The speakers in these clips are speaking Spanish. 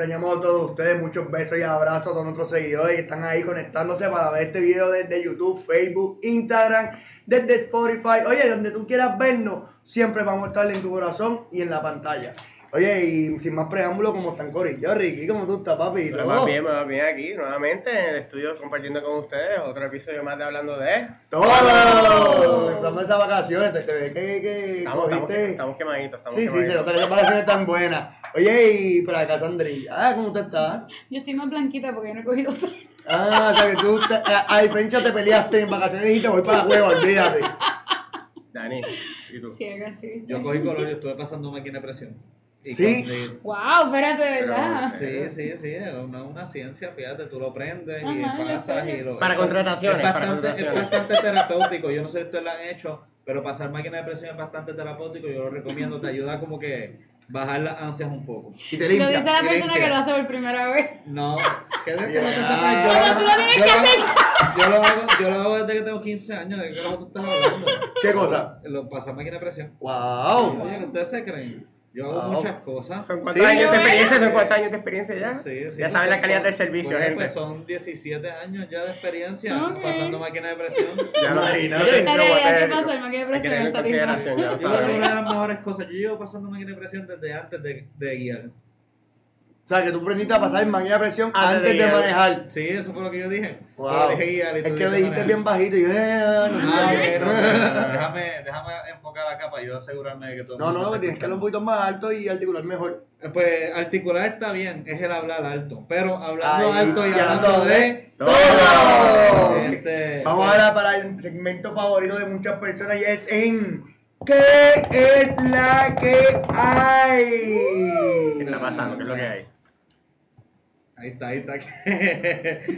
extrañamos a todos ustedes. Muchos besos y abrazos a todos nuestros seguidores que están ahí conectándose para ver este video desde YouTube, Facebook, Instagram, desde Spotify. Oye, donde tú quieras vernos, siempre vamos a estar en tu corazón y en la pantalla. Oye, y sin más preámbulo, ¿cómo están Corillo? Ricky, ¿cómo tú estás, papi? Pero más bien, más bien aquí, nuevamente en el estudio compartiendo con ustedes otro episodio más de Hablando de. ¡Todo! Disfrutando esas vacaciones, te, ves que, que Estamos, estamos, cogiste... estamos quemaditos, estamos Sí, sí, se quemaditos. nota que las vacaciones están buenas. Oye, y por acá Sandrilla, ah, ¿cómo usted está? Yo estoy más blanquita porque yo no he cogido sol. Ah, o sea que tú, te- a, a diferencia te peleaste en vacaciones y dijiste voy para la cueva, olvídate. Dani, ¿y tú? Ciega, sí. Yo cogí color y estuve pasando máquina de presión. Y ¿Sí? Wow, espérate, de Pero, verdad. Sí, sí, sí, es una, una ciencia, fíjate, tú lo prendes y Ajá, yo pasas y lo... Para es- contrataciones, Es para bastante, es contrataciones. bastante terapéutico, yo no sé si ustedes lo han hecho, pero pasar máquina de presión es bastante terapéutico, yo lo recomiendo, te ayuda como que bajar las ansias un poco. Y te Lo limpia. dice la y persona que lo hace por primera vez. No, que es que no te sepas, yo, Pero tú lo tienes yo que lo hacer. yo lo hago, yo lo hago desde que tengo 15 años, ¿de qué tú estás hablando? ¿Qué cosa? Lo, pasar máquina de presión. ¡Wow! Oye, ustedes se creen. Yo hago Wow. muchas cosas. ¿Son cuántos Sí, años de experiencia? ¿Son cuántos años de experiencia ya? Sí, sí, ya pues saben la calidad son- del servicio, bueno, gente. Pues son 17 años ya de experiencia Ok. pasando máquina de presión. Ya lo En realidad, ¿qué pasó? El máquina de presión en Yo creo que una de las mejores cosas, yo llevo pasando máquina de presión desde antes de, de guiar. O sea que tú aprendiste a pasar en máquina de presión Antes antes de manejar. Sí, eso fue lo que yo dije. Wow. Dije Es que lo dijiste bien bajito y yo, eh, no, Ah, ok, no, déjame, déjame enfocar acá para yo asegurarme de que todo no, no, no, tienes que hablar un poquito más alto y articular mejor. Pues articular está bien, es el hablar alto. Pero hablando Ahí, alto y y hablando de. de todo. Este, Vamos pues, ahora para el segmento favorito de muchas personas y es en ¿Qué es la que hay? ¿Qué está pasando? ¿Qué es lo que hay? Ahí está, ahí está.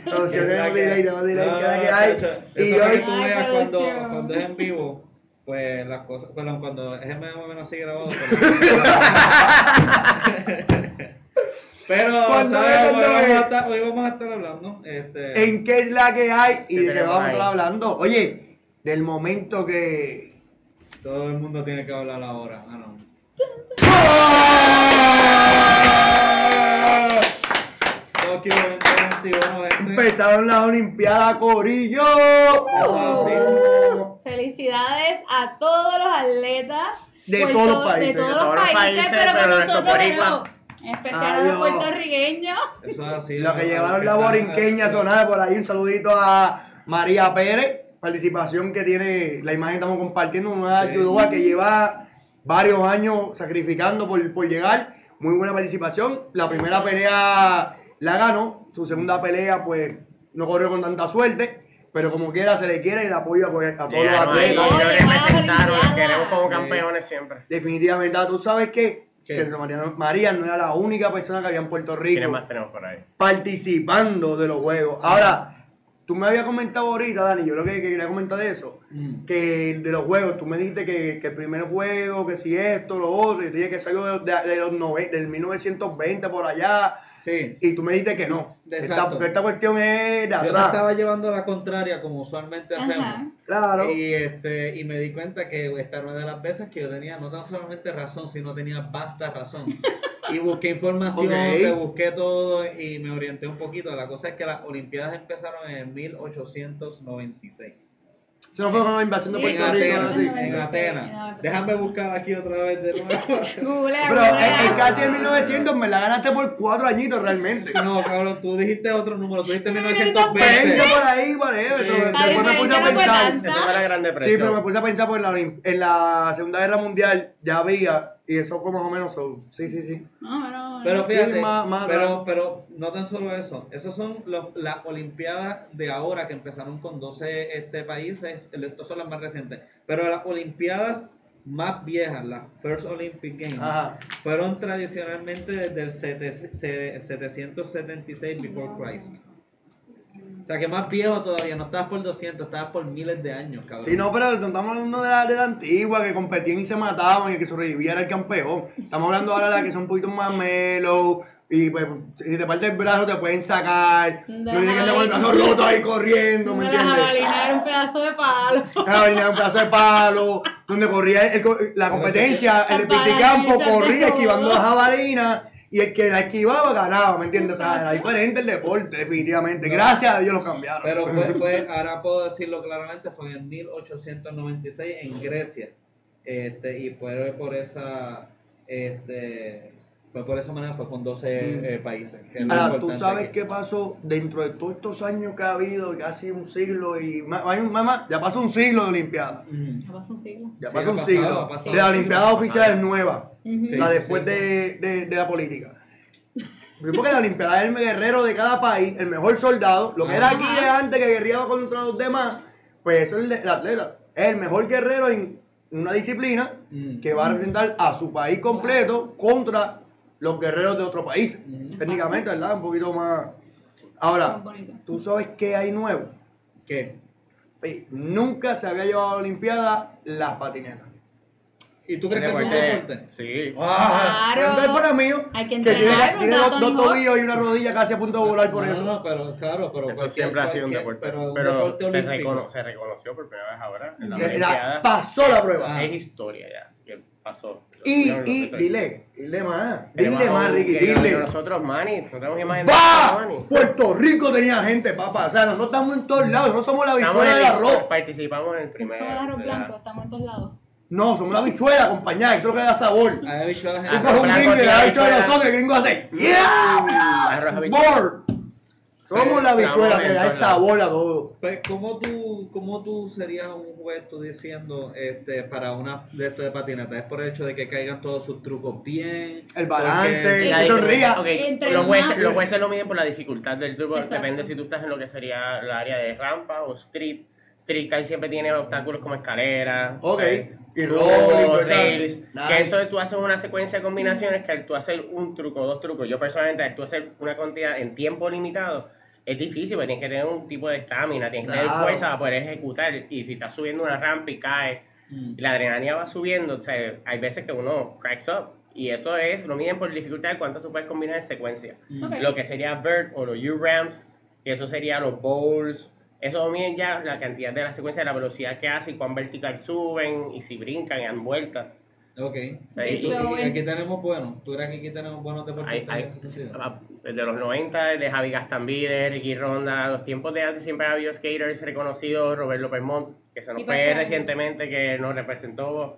Producción, que- delay, tenemos delay, No, ¿qué es la no, que hay? Y hoy- que tú veas cuando, cuando es en vivo, pues las cosas, perdón, cuando es más o menos así grabado. pues, Pero, ¿sabes? es Hoy vamos, a estar, hoy vamos a estar hablando. Este, ¿En qué es la que hay? Y ¿Qué de qué vamos a estar hablando. Oye, del momento que. Todo el mundo tiene que hablar ahora. Ah, no. 2021, gente. Empezaron las Olimpiadas, Corillo. Felicidades a todos los atletas. De todos los países. De todos De los todos los países, países, pero pero con de nosotros especial los puertorriqueños. Eso es así. Lo que llevaron la borinqueña sonada por ahí. Un saludito a María Pérez. Participación que tiene la imagen que estamos compartiendo. Una Sí. judoka que lleva varios años sacrificando por, por llegar. Muy buena participación. La primera pelea la ganó. Su segunda pelea, pues, no corrió con tanta suerte. Pero como quiera, se le quiere el apoyo a, a todos los atletas. Las representaron, queremos como campeones siempre. Definitivamente. Ah, ¿Tú sabes qué? ¿Qué? Que María, María no era la única persona que había en Puerto ¿Quiénes Rico más tenemos por ahí? participando de los juegos. Ahora, tú me habías comentado ahorita, Dani, yo lo que, que quería comentar de eso, Mm. que de los juegos, tú me dijiste que, que el primer juego, que si esto, lo otro, y te dije que salió de, de- de los nove- del 1920 por allá, Sí. y tú me dijiste que no. Esta, Exacto. porque esta cuestión es de Yo atrás. estaba llevando a la contraria como usualmente hacemos. Claro. Y, este, y me di cuenta que esta era una de las veces que yo tenía no tan solamente razón, sino tenía vasta razón. Y busqué información, te busqué todo y me orienté un poquito. La cosa es que las Olimpiadas empezaron en 1896. Eso no fue con la invasión de Sí, En Puerto Rico, así. en Sí, Atenas. Déjame buscar aquí otra vez de nuevo. Googlea, Pero es, es casi en 1900, me la ganaste por cuatro añitos realmente. No, cabrón, tú dijiste otro número, tú dijiste 20 1920. por ahí, whatever. Sí. pero La después me puse a pensar. Esa fue la gran Sí, depresión. pero me puse a pensar, pues en la, en la Segunda Guerra Mundial ya había, y eso fue más o menos, so, sí, sí, sí. No, no. Pero fíjate, Sí, más- más pero, pero no tan solo eso, esos son los, las Olimpiadas de ahora que empezaron con 12 este, países, estos son las más recientes, pero las Olimpiadas más viejas, las First Olympic Games, Ajá. fueron tradicionalmente desde el sete- se- 776 before Christ. O sea que más viejo todavía, no estabas por 200, estabas por miles de años, cabrón. Sí, no, pero no estamos hablando de la, de la antigua, que competían y se mataban y el que sobreviviera era el campeón. Estamos hablando ahora de las que son un poquito más mellow, Y pues, si te parte el brazo, te pueden sacar. No Deja tienes que con el brazo roto ahí corriendo, ¿me Me la entiendes? jabalina era un pedazo de palo. Ah, venía un pedazo de palo, donde corría el- la competencia, el piticampo echarte corría esquivando la jabalina y el que la esquivaba ganaba, ¿me entiendes? O sea, era diferente el deporte, definitivamente. Gracias a Dios lo cambiaron. Pero fue, fue, ahora puedo decirlo claramente, fue en 1896 en Grecia. Este, y fue por esa, este, fue por esa manera, fue con 12 eh, países. Ahora, tú sabes aquí. qué pasó dentro de todos estos años que ha habido, casi un siglo y más, mamá, ya pasó un siglo de Olimpiada. Ya pasó un siglo. Ya Sí, pasó un pasado, siglo. pasado de la Olimpiada oficial es nueva. La después de, de, de la política. Porque la Olimpiada es el guerrero de cada país, el mejor soldado. Lo que era. Aquiles antes que guerreaba contra los demás, pues eso es el, el atleta. Es el mejor guerrero en una disciplina Mm. que va a representar a su país completo contra los guerreros de otro país. Mm. Técnicamente, ¿verdad? Un poquito más. Ahora. ¿tú sabes qué hay nuevo? ¿Qué? Ey, Nunca se había llevado a la Olimpiada las patinetas. ¿Y tú crees que es un deporte? Sí. ¡Ah! Claro. Entonces para mí, Hay que que tiene, entrenar, tiene ¿verdad, dos, tobillos y una rodilla casi a punto de volar por no, eso. No, no, pero claro, pero Eso siempre ha sido un deporte. Pero un Pero deporte se, olímpico. recono- se reconoció por primera vez ahora en la Se- la- Olimpiada. pasó la prueba. Ah. Es historia ya. Que pasó. Y, No, no, y no, dile, dile más, dile más, Ricky, dile. Nosotros, Manny, no tenemos imagen de ¡Va! Manny. Puerto Rico tenía gente, papá. O sea, nosotros estamos en todos lados. Nosotros somos la bichuela del el- arroz. Participamos en el primer. Somos el arroz la- blanco, estamos en todos lados. No, somos la bichuela acompañada. Eso es lo que da sabor. Tú Ah, coges un gringo y das bichuela habichuela. nosotros el gringo hace ¡Yeah! habichuela. Sí, la bichuela que da el sabor a todo. Pues, ¿cómo tú, ¿cómo tú serías un juez tú diciendo este, para una de esto de patinata? ¿Es por el hecho de que caigan todos sus trucos bien? El balance, que sonría. ok, Entre los, jueces, los jueces lo miden por la dificultad del truco. Exacto. Depende si tú estás en lo que sería el área de rampa o street. Street casi siempre tiene obstáculos como escaleras. Ok. eh, Y rolling, rails. Nice. Que eso tú haces una secuencia de combinaciones que al tú hacer un truco, dos trucos. Yo personalmente, al tú hacer una cantidad en tiempo limitado, es difícil porque tienes que tener un tipo de estamina, tienes que tener Claro. fuerza para poder ejecutar. Y si estás subiendo una rampa y caes, Mm. y la adrenalina va subiendo, o sea, hay veces que uno cracks up. Y eso es, lo miden por dificultad de cuánto tú puedes combinar en secuencia. Mm. Ok. Lo que sería vert o los U-ramps, que eso sería los bowls. Eso miden ya la cantidad de la secuencia, la velocidad que hace y cuán vertical suben y si brincan y dan vueltas. Ok. Ahí tú- aquí tenemos buenos. ¿Tú crees que aquí tenemos buenos deportistas ah, desde los 90, de Javi Gastambide, Ricky Ronda, los tiempos de antes siempre ha habido skaters reconocidos, Roberto Permont, que se nos fue recientemente, que nos representó,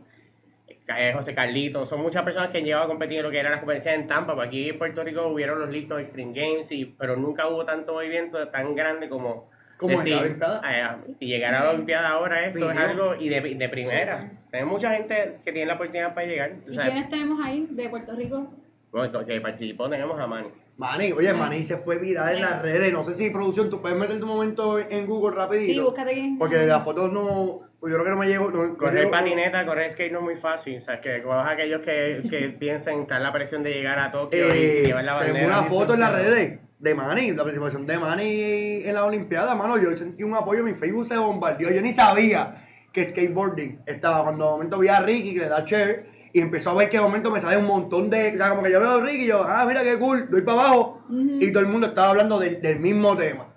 eh, José Carlito, son muchas personas que han llegado a competir en lo que eran las competencias en Tampa, porque aquí en Puerto Rico hubieron los Lipton Extreme Games, y, pero nunca hubo tanto movimiento tan grande como... Como en decir, la Olimpiada. ah, y llegar a la Olimpiada ahora esto es algo y de, de primera. Súper. Tenemos mucha gente que tiene la oportunidad para llegar. ¿Y quiénes tenemos ahí de Puerto Rico? bueno, que participó tenemos a Manny. Manny, oye, Manny se fue viral en las redes. No sé si producción, tú puedes meter tu momento en Google Sí, rapidito. búscate aquí. porque las fotos no. Pues yo creo que no me llegó. No, Correr patineta, correr skate no es muy fácil. O sea, que todos aquellos que, que piensan estar la presión de llegar a Tokio y- Eh, y llevar la bandera. tenemos una foto en las redes de Manny, la participación de Manny en la Olimpiada, mano. Yo sentí un apoyo, mi Facebook se bombardeó. Yo ni sabía que skateboarding estaba. Cuando de momento vi a Ricky que le da share y empezó a ver que de momento me sale un montón de. O sea, como que yo veo a Ricky y yo, ah, mira qué cool, doy para abajo. Y todo el mundo estaba hablando del, del mismo tema.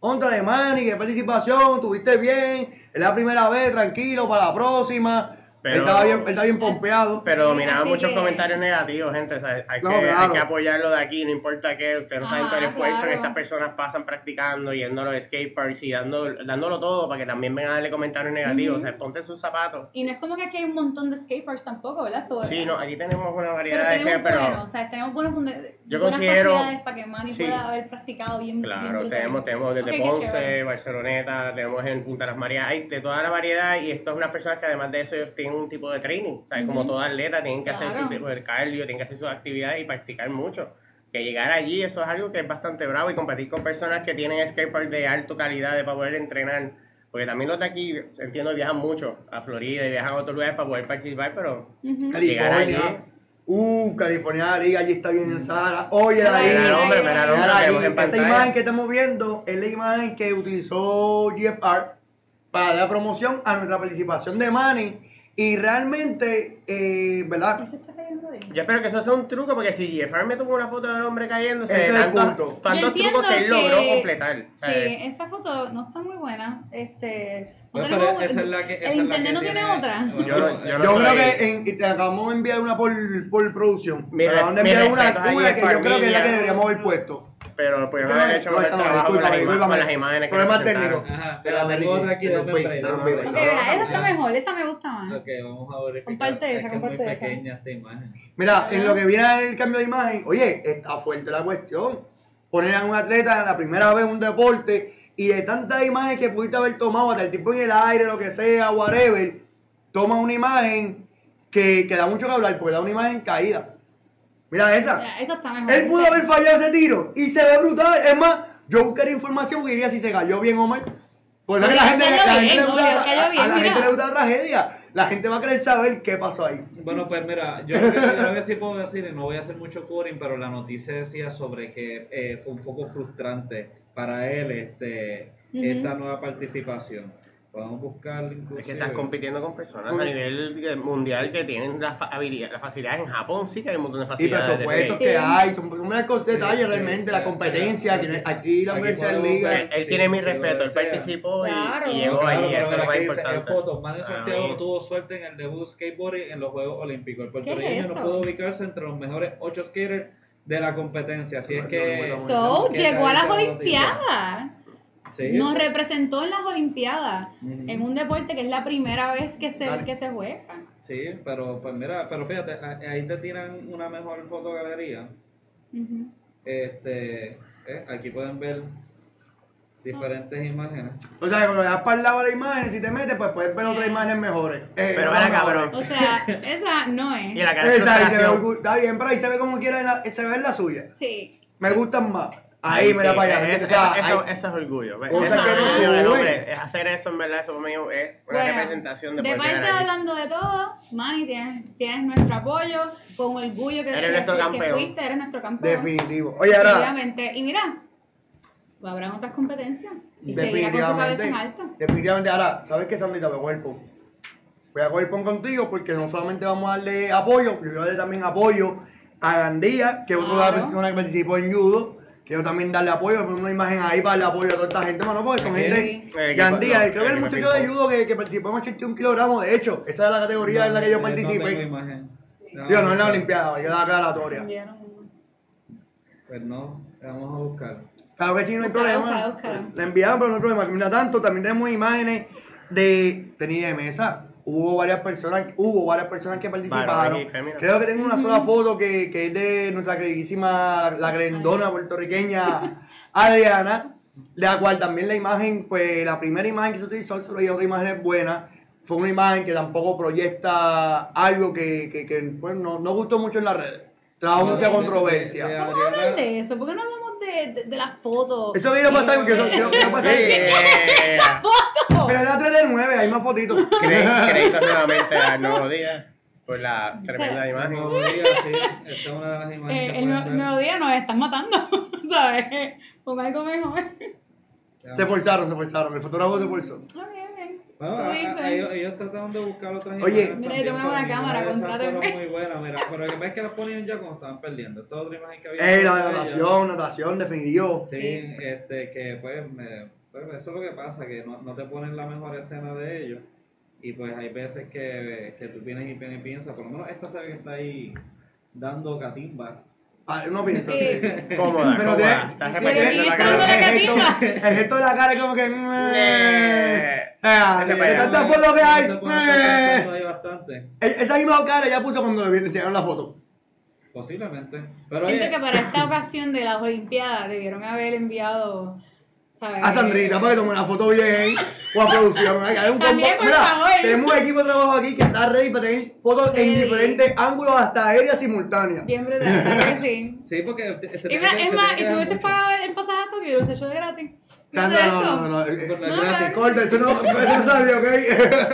Contra de Manny, qué participación, tuviste bien, es la primera vez, tranquilo, para la próxima. Pero- él estaba bien, él estaba bien pompeado. Pero dominaban Así muchos que- comentarios negativos, gente. O sea, hay, No, que, claro. hay que apoyarlo de aquí, no importa qué. Ustedes no saben todo el esfuerzo claro. que estas personas pasan practicando, yendo a los skateparks y dando, dándolo todo para que también vengan a darle comentarios negativos. Ujú. O sea, ponte sus zapatos. Y no es como que aquí hay un montón de skateparks tampoco, ¿verdad? Sí, no, aquí tenemos una Pero variedad de tenemos gente, pero. buenos, o sea, tenemos buenos, Yo considero- para que Manny sí. pueda haber practicado bien. Claro, tenemos, tenemos desde Ponce. Barceloneta, tenemos en Punta Las Marías, hay de toda la variedad y esto es unas personas que además de eso ellos tienen un tipo de training, o sea, como Ujú. todo atleta tienen que hacer su Claro. tipo de cardio, tienen que hacer sus actividades y practicar mucho. Que llegar allí, eso es algo que es bastante bravo y competir con personas que tienen skatepark de alta calidad de para poder entrenar. Porque también los de aquí, entiendo, viajan mucho a Florida y viajan a otros lugares para poder participar, pero llegar allí... California. Uh, California la liga, allí está bien en Sahara. Oye, Mira, ahí. Mira el hombre, mira el hombre, Mira allí, esa imagen que estamos viendo es la imagen que utilizó GFR para dar promoción a nuestra participación de Manny. Y realmente, eh, ¿verdad? ¿Ese está cayendo ahí? Yo espero que eso sea un truco, porque si Jeffrey me tomó una foto del hombre cayendo, Ese es el tantos, punto. tantos Yo entiendo trucos que él logró que- completar. Sí, ¿sabes? esa foto no está muy buena. Este, no Bueno, tenemos- pero esa es la que. esa el es la internet que no tiene otra. bueno, Yo no- yo no Yo soy- creo que en, y te acabamos de enviar una por, por producción. Mi Me acaban de re- mi enviar una, una que yo creo que es la que deberíamos haber puesto. Pero pues no no es- hecho no, esa no trabajo con las, discúlpame, ima- con las imágenes presentaron. técnicos. Ajá, te la tengo otra aquí, dame break. break. Ok, mira, esa está mejor, esa me gusta más. Ok, vamos a verificar. Comparte esa, es muy comparte esa. pequeña esta imagen. Mira, en lo que viene el cambio de imagen, oye, está fuerte la cuestión. Poner a un atleta la primera vez en un deporte y de tantas imágenes que pudiste haber tomado, hasta el tipo en el aire, lo que sea, whatever, toma una imagen que, que da mucho que hablar porque da una imagen caída. Mira esa. Esa está mejor. Él pudo haber fallado ese tiro y se ve brutal. Es más, yo buscaría información y diría si se cayó bien o mal. Porque Oye, la gente, le gusta, la- cayó a, bien, a la mira. gente le gusta la tragedia. La gente va a querer saber qué pasó ahí. Bueno, pues mira, yo creo que, yo creo que sí puedo decir, y no voy a hacer mucho curing, pero la noticia decía sobre que eh, fue un poco frustrante para él este esta nueva participación. Podemos buscar inclusive. Es que estás compitiendo con personas Con- a nivel mundial que tienen las habilidades, las facilidades. En Japón sí que hay un montón de Y facilidades. de presupuestos sí. que Sí. hay, son, unas cosas, Sí, detalles sí, realmente, sí. la competencia, tiene- aquí la podemos Liga. Él, él Sí, tiene mi sí, respeto, él participó y- Claro. y, No, llegó claro, ahí, eso es lo más importante. fotos, Manny A Santiago tuvo suerte en el debut skateboarding en los Juegos Olímpicos. El puertorriqueño ¿Qué es no pudo ubicarse entre los mejores ocho skaters de la competencia. Así es No, que. no, no, So, llegó a las. Olimpiadas. Sí. Nos representó en las Olimpiadas. En un deporte que es la primera vez que se, Dale. que se juega. Sí, pero pues mira, pero fíjate, ahí te tiran una mejor fotogalería. Ujú. Este, eh, aquí pueden ver diferentes imágenes. O sea, cuando le das para el lado de la imagen, si te metes, pues puedes ver otras imágenes mejores. Eh, Pero ven acá, mejores. bro. O sea, esa no es. Y la cara Esa, orgu- está bien, pero ahí se ve como quiera, la- se ve en la suya. Sí. Me gustan más. Ahí, sí, mira para allá. es- ¿entiendes? O sea, eso, eso es orgullo. que es no orgullo del suben. hombre. Es hacer eso en verdad, eso es una Bueno, representación de De poder parte hablando de todo, Manny, tienes, tienes nuestro apoyo, con orgullo que, Eres nuestro que campeón. fuiste, eres nuestro campeón. Definitivo. Oye, ahora, Definitivamente. Y mira, habrán otras competencias. Y seguirá con su cabeza en definitivamente, alto. definitivamente, ahora, ¿sabes qué, Sandrita? Voy a coger pon. Voy a coger pon contigo porque no solamente vamos a darle apoyo, yo voy a darle también apoyo a Gandía, que es otra Claro. persona que participó en judo. Quiero también darle apoyo, poner una imagen ahí para darle apoyo a toda esta gente, mano, porque son Sí. gente. Gandía, no, creo que el muchacho de judo que, que participó en 81 kilogramos, de hecho, esa es la categoría en la que yo No, no participé. imagen. Digo, no en la Olimpiada, yo la aclaratoria. Pues no, vamos a buscar. Claro que sí, no hay problema. La enviaron, pero no hay problema. Mientras tanto, también tenemos imágenes de tenis de mesa. Hubo varias personas, hubo varias personas que participaron. Creo que tengo una sola foto que, que es de nuestra queridísima, la grandona puertorriqueña Adriana, la cual también la imagen, pues la primera imagen que se utilizó, se veía otra imagen es buena. Fue una imagen que tampoco proyecta algo que, que, que, pues, no, no gustó mucho en las redes. Trajo mucha de- de- controversia. de- Vamos a hablar de eso. ¿Por qué no hablamos de, de, de las fotos? Eso viene a pasar porque eso quiero, quiero pasar. Yeah. ¡Fotos! Pero es la 3 del 9, hay más fotitos. Créditos nuevamente al nuevo día por la tremenda Sí. imagen. Nuevo día, sí. Esta es una de las imágenes. Eh, que el pueden nuevo ver. nuevo día nos están matando, ¿sabes? Pon algo mejor. Se forzaron, se forzaron. El fotógrafo se forzó. Ok. Bueno, a- a- ellos, ellos trataron de buscar otras Oye. imágenes Mira, yo tengo una cámara, fueron muy buenas, mira, pero que pasa es que las ponían ya cuando estaban perdiendo. Esta otra imagen que había. Eh, la natación, natación, definitivo. Sí, Sí. este, que pues, me- pues, eso es lo que pasa, que no, no te ponen la mejor escena de ellos. Y pues hay veces que, que tú vienes y pi- y piensas, por lo menos esta se ve que está ahí dando catimba. Ah, uno piensa Sí. así. Cómoda, Pero cómoda. tiene- Estás tiene- repitiendo la cara. el, gesto, el gesto de la cara es como que. Eh. Ah, Ese de tantas fotos que hay. Eh. bastante, E- Esa misma cara ya puso cuando le enseñaron la foto. posiblemente. Pero Siento oye, que para esta ocasión de las Olimpiadas debieron haber enviado. ¿Sabes? A Sandrita para que tome una foto bien. O a producción. Hay un También, combo- por Mira, favor. tenemos un equipo de trabajo aquí que está ready para tener fotos en Ready. diferentes ángulos, hasta aéreas simultáneas. Bien brutal, claro que sí. sí, porque se Y tiene mira, que- es se más, y si dar hubiese mucho. pagado el pasaje a Tokio, lo hubiese hecho de gratis. Sandra, ¿No no, es no, eso? no. no. eh, Pues no es No, gratis. claro. Corta, eso no, eso no salió, ¿ok?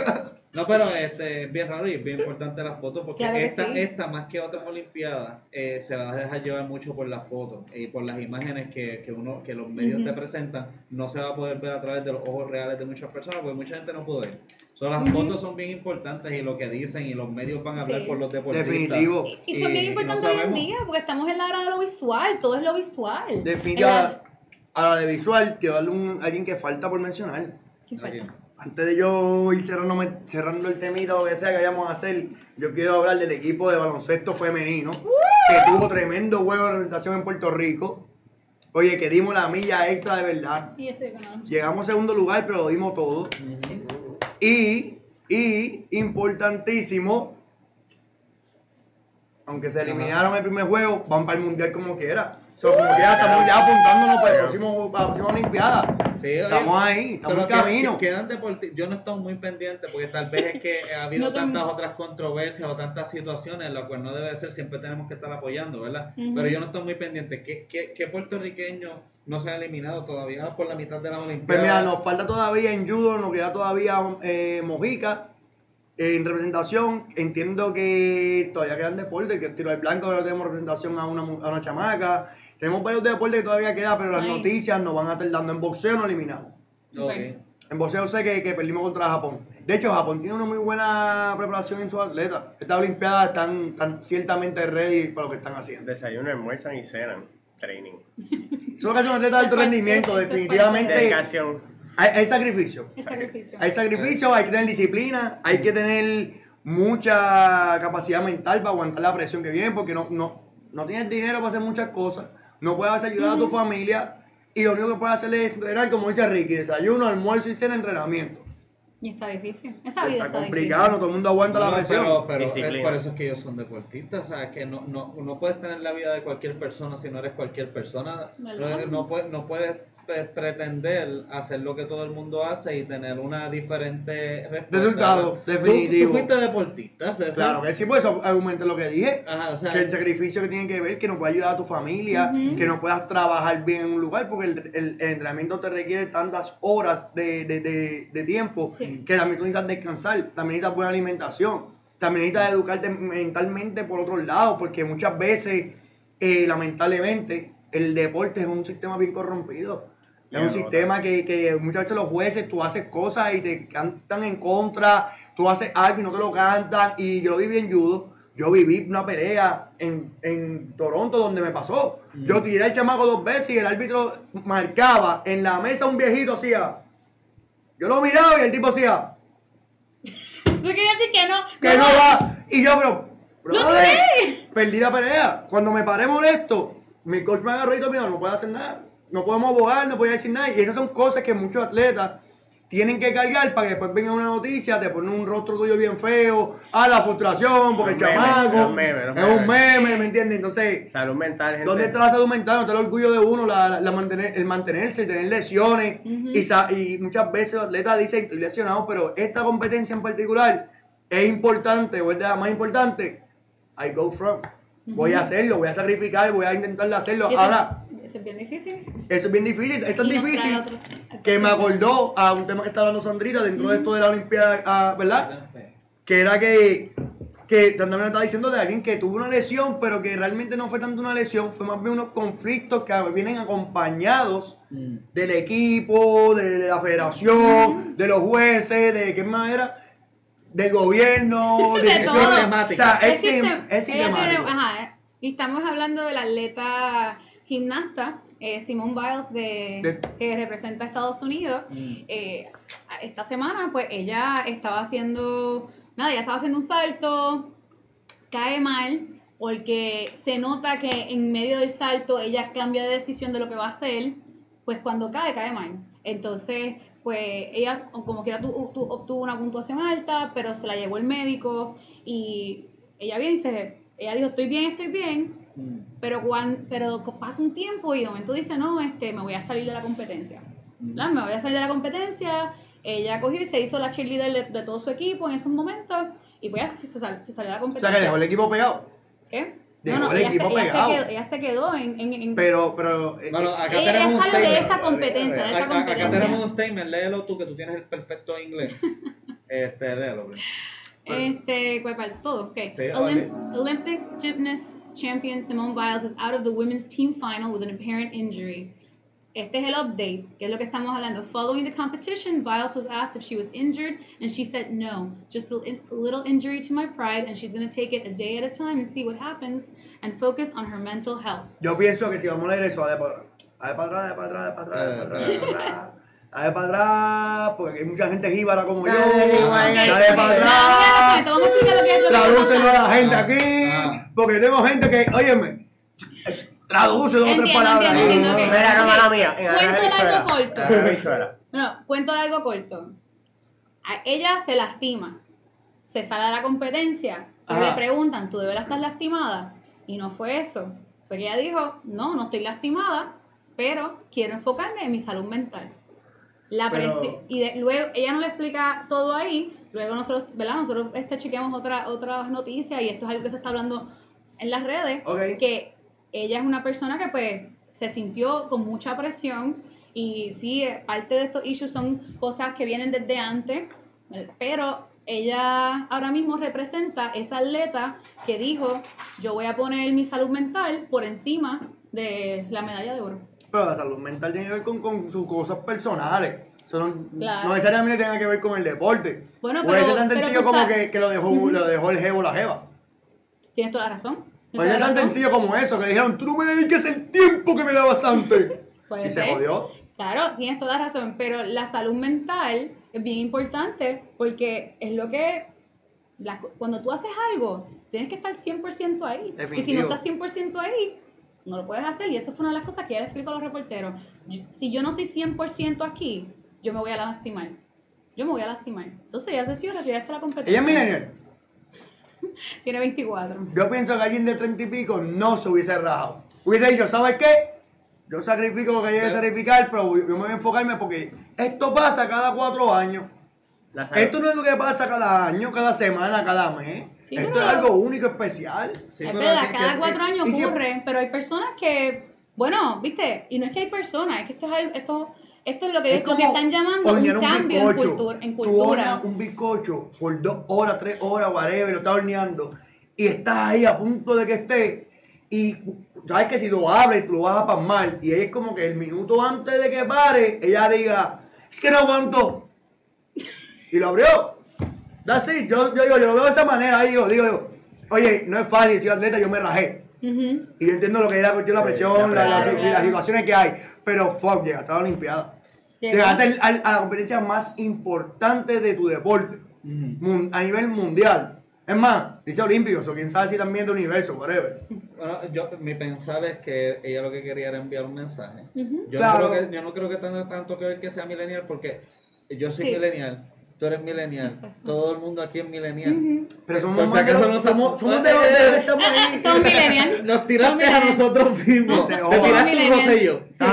No, pero este, es bien raro y es bien importante las fotos porque Claro que esta, sí. esta, más que otras Olimpiadas, eh, se va a dejar llevar mucho por las fotos y por las imágenes que, que uno que los medios te presentan. No se va a poder ver a través de los ojos reales de muchas personas porque mucha gente no puede ir. So, las fotos son bien importantes y lo que dicen y los medios van a hablar Sí. por los deportistas. Definitivo. Y, y son bien no importantes hoy en sabemos. día, porque estamos en la era de lo visual, todo es lo visual. Definitiva, En a la de visual, quiero darle un, a alguien que falta por mencionar. ¿Qué falta? Antes de yo ir cerrando, cerrando el temita o lo que sea que vayamos a hacer, yo quiero hablar del equipo de baloncesto femenino, que tuvo tremendo juego de representación en Puerto Rico. Oye, que dimos la milla extra de verdad. Llegamos a segundo lugar, pero lo dimos todo. Y, y, importantísimo, aunque se eliminaron el primer juego, van para el mundial como quiera. So, como quiera, estamos ya apuntándonos para, el próximo, para la próxima Olimpiada. Sí, oye, Estamos ahí, estamos en camino. que quedan Yo no he estado muy pendiente porque tal vez es que ha habido No tantas otras controversias o tantas situaciones en las cuales no debe ser, siempre tenemos que estar apoyando, ¿verdad? Pero yo no estoy muy pendiente. ¿Qué, qué, qué puertorriqueño no se ha eliminado todavía por la mitad de la Olimpiada? Pues mira, nos falta todavía en judo, nos queda todavía eh, Mojica. En representación, entiendo que todavía quedan deportes, que el tiro al blanco ahora tenemos representación a una, a una chamaca. Tenemos varios deportes que todavía quedan, pero las Nice. noticias nos van a estar dando. En boxeo nos eliminamos. Ok. En boxeo sé que, que perdimos contra Japón. De hecho, Japón tiene una muy buena preparación en sus atletas. Estas Olimpiadas están, están ciertamente ready para lo que están haciendo. Desayuno, almuerzan y cenan. Training. Son atletas de alto rendimiento, definitivamente. Dedicación. Hay, hay sacrificio. Es sacrificio. Hay sacrificio, hay que tener disciplina, hay que tener mucha capacidad mental para aguantar la presión que viene, porque no, no, no tienes dinero para hacer muchas cosas, no puedes ayudar a tu familia, y lo único que puedes hacer es entrenar, como dice Ricky, desayuno, almuerzo y cena, entrenamiento. Y está difícil. Esa vida Está está, complicado, no todo el mundo aguanta la presión. Pero, pero es por eso es que ellos son deportistas, o sea, que no, no, no puedes tener la vida de cualquier persona si no eres cualquier persona. No puedes, no puedes pre- pretender hacer lo que todo el mundo hace y tener una diferente respuesta. Resultado, definitivo. Tú, fuiste deportista, César. Claro que sí, por eso argumenté lo que dije. Ajá, o sea, que el sacrificio que tiene que ver, que no puedes ayudar a tu familia, que no puedas trabajar bien en un lugar, porque el, el- el entrenamiento te requiere tantas horas de, de- de- de tiempo Sí. que también tú necesitas descansar, también necesitas buena alimentación, también necesitas educarte mentalmente por otro lado, porque muchas veces, eh, lamentablemente, el deporte es un sistema bien corrompido. Es un sistema que, que muchas veces los jueces, tú haces cosas y te cantan en contra, tú haces algo y no te lo cantan. Y yo lo viví en judo. Yo viví una pelea en, en Toronto donde me pasó. Yo tiré al chamaco dos veces y el árbitro marcaba en la mesa un viejito hacía. Yo lo miraba y el tipo hacía, Tú querías decir que no. que no va. Y yo, pero, ¡No perdí la pelea. Cuando me paré molesto, mi coach me agarró y todo, mira, no puede hacer nada. No podemos abogar, no puede decir nada. Y esas son cosas que muchos atletas tienen que cargar para que después venga una noticia, te ponen un rostro tuyo bien feo, a la frustración, porque el chamaco los memes, los es un meme, ¿me entiendes? Entonces, Salud mental, gente. ¿Dónde está la salud mental? ¿Dónde está el orgullo de uno? La, la mantener, el mantenerse, el tener lesiones. Y, sa- y muchas veces los atletas dicen, estoy lesionado, pero esta competencia en particular es importante, o es de la más importante. I go from. Voy a hacerlo, voy a sacrificar, voy a intentar de hacerlo. Ahora, Eso es bien difícil. eso es bien difícil, es tan difícil otros- que me acordó a un tema que estaba hablando Sandrita dentro de esto de la Olimpiada, ¿verdad? que era que, que Sandra me estaba diciendo de alguien que tuvo una lesión, pero que realmente no fue tanto una lesión, fue más bien unos conflictos que vienen acompañados Mm. del equipo, de la federación, de los jueces, de qué más era, del gobierno, de, De decisiones. todo. O sea, es, es sistemático. ajá, eh, y estamos hablando del atleta gimnasta eh, Simone Biles de, De- que representa a Estados Unidos. Mm. Eh, esta semana, pues ella estaba haciendo, nada, ella estaba haciendo un salto, cae mal, porque se nota que en medio del salto ella cambia de decisión de lo que va a hacer, pues cuando cae, cae mal. Entonces, pues ella, como quiera, tu- tu- obtuvo una puntuación alta, pero se la llevó el médico y ella bien dice, ella dijo, estoy bien, estoy bien, Mm. pero, cuando, pero pasa un tiempo y de momento dice, no, este, me voy a salir de la competencia. ¿verdad? Me voy a salir de la competencia. Ella cogió y se hizo la cheerleader de, de todo su equipo en esos momentos y pues se, se sal- se salió de la O sea, competencia. que dejó el equipo pegado. ¿Qué? dejó no, no, el ella, se, equipo ella se pegado. quedó, ella se quedó en... en, en- Pero, pero. eh, Bueno, eh, acá ella, tenemos salió de esa competencia, de esa Acá, acá competencia. tenemos un statement, léelo tú que tú tienes el perfecto inglés. Este, léelo. Este, ¿cuál para todo? Okay. Sí, Olymp- Olympic gymnast champion Simone Biles is out of the women's team final with an apparent injury. este es el update, que es lo que estamos hablando. Following the competition, Biles was asked if she was injured, and she said no, just a, little injury to my pride, and she's going to take it a day at a time and see what happens and focus on her mental health. Yo pienso que si vamos a leer eso, a de para atrás. A de para atrás, a de para atrás, a de para atrás, a para atrás, a de para atrás. A de para atrás, porque hay mucha gente jíbara como yo. Dale, igual, A de para atrás. vamos a explicar lo que es lo que está Tradúcelo a la gente aquí. Ah. Porque tengo gente que, óyeme, traduce dos o tres palabras entiendo, entiendo, ok. Mira, no, mala mía. En cuento Bichuela. corto. Bueno, cuento algo corto. A ella se lastima. Se sale de la competencia. Y le preguntan, ¿tú de verdad estás lastimada? Y no fue eso. Fue que ella dijo, no, no estoy lastimada, pero quiero enfocarme en mi salud mental. La Pero- presión. Y de- luego ella no le explica todo ahí. Luego nosotros, ¿verdad? Nosotros este, chequeamos otra, otras noticias y esto es algo que se está hablando en las redes. Que ella es una persona que pues se sintió con mucha presión y sí, parte de estos issues son cosas que vienen desde antes, pero ella ahora mismo representa esa atleta que dijo, yo voy a poner mi salud mental por encima de la medalla de oro. Pero la salud mental tiene que ver con, con sus cosas personales. No, Claro. no necesariamente tenga que ver con el deporte. Bueno, Puede pero- ser tan sencillo como que, que lo, dejó, lo dejó el jevo la jeva. Tienes toda la razón. Ser la tan sencillo como eso, que dijeron, tú no me dediques el tiempo que me dabas antes. Puede y se ser. jodió. Claro, tienes toda la razón, pero la salud mental es bien importante porque es lo que, la- cuando tú haces algo, tienes que estar 100% ahí. Y si Definitivo. no estás 100% ahí, no lo puedes hacer. Y eso fue una de las cosas que ella le explicó a los reporteros. Yo- si yo no estoy 100% aquí, yo me voy a lastimar. Yo me voy a lastimar. Entonces ella decidió retirarse de la competencia. Ella es millennial. Tiene 24. Yo pienso que alguien de 30 y pico no se hubiese rajado. Hubiese dicho, ¿sabes qué? Yo sacrifico lo que haya que sacrificar, pero yo me voy a enfocarme porque esto pasa cada cuatro años. Esto no es lo que pasa cada año, cada semana, cada mes. Sí, esto pero- es algo único, especial. Sí, es verdad, que- cada que- cuatro años si- ocurre, pero hay personas que, bueno, viste, y no es que hay personas, es que esto es, algo- esto, esto es lo que, Es que como están llamando un cambio en, bizcocho. cultura, en un bizcocho por dos horas, tres horas, whatever, lo estás horneando. Y estás ahí a punto de que esté. Y sabes que si lo abres, tú lo vas a pasmar. Y ella es como que el minuto antes de que pare, ella diga, es que no aguanto. Y lo abrió. That's it. Yo, yo, digo, yo lo veo de esa manera. Ahí digo, digo, yo, oye, no es fácil, soy atleta, yo me rajé. Y yo entiendo lo que es la cuestión la presión, la- la- claro. las situaciones que hay. Pero fuck, llegaste a la Olimpiada. Llegaste al- al- a la competencia más importante de tu deporte, Ujú. mun- a nivel mundial. Es más, dice olímpicos, o quién sabe si también de universo, whatever. Bueno, yo, mi pensar es que ella lo que quería era enviar un mensaje. Ujú. Yo, Claro. no, creo que, yo no creo que tenga tanto que ver que sea millennial porque yo soy Sí. millennial, tú eres millennial, Exacto. todo el mundo aquí es millennial. Pero somos Por si acaso no somos, somos- de estamos Ah, ahí. Son millennials. Nos tiraste a nosotros mismos. Te joda. tiraste un Millennial. rosello. Te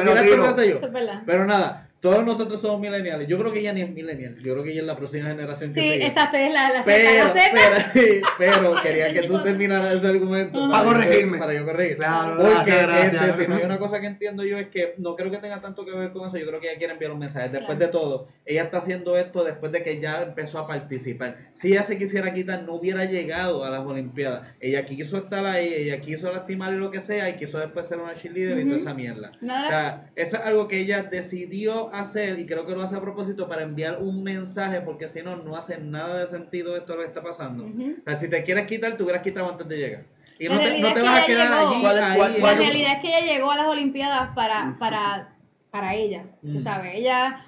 tiraste un rosello. Pero nada, todos nosotros somos millennials. Yo creo que ella ni es millennial. Yo creo que ella es la próxima generación que Sí, sigue. exacto, es la, la Z, Pero, la Z. pero, pero quería que tú terminaras ese argumento. Para corregirme. Para yo corregir. Claro, Porque gracias, gracias. este, si no hay una cosa que entiendo yo es que no creo que tenga tanto que ver con eso. Yo creo que ella quiere enviar un mensaje. Después Claro. de todo, ella está haciendo esto después de que ya empezó a participar. Si ella se quisiera quitar, no hubiera llegado a las Olimpiadas. Ella quiso estar ahí, ella quiso lastimar y lo que sea, y quiso después ser una cheerleader y toda esa mierda. Nada. O sea, eso es algo que ella decidió hacer y creo que lo hace a propósito para enviar un mensaje, porque si no, no hace nada de sentido esto lo que está pasando. Ujú. O sea, si te quieres quitar, te hubieras quitado antes de llegar. Y La no te, realidad no te es que vas a ella quedar llegó- allí. ¿Cuál- ahí, cuál- en- La realidad es que ella llegó a las Olimpiadas para, para, para ella, tú Mm. sabes. Ella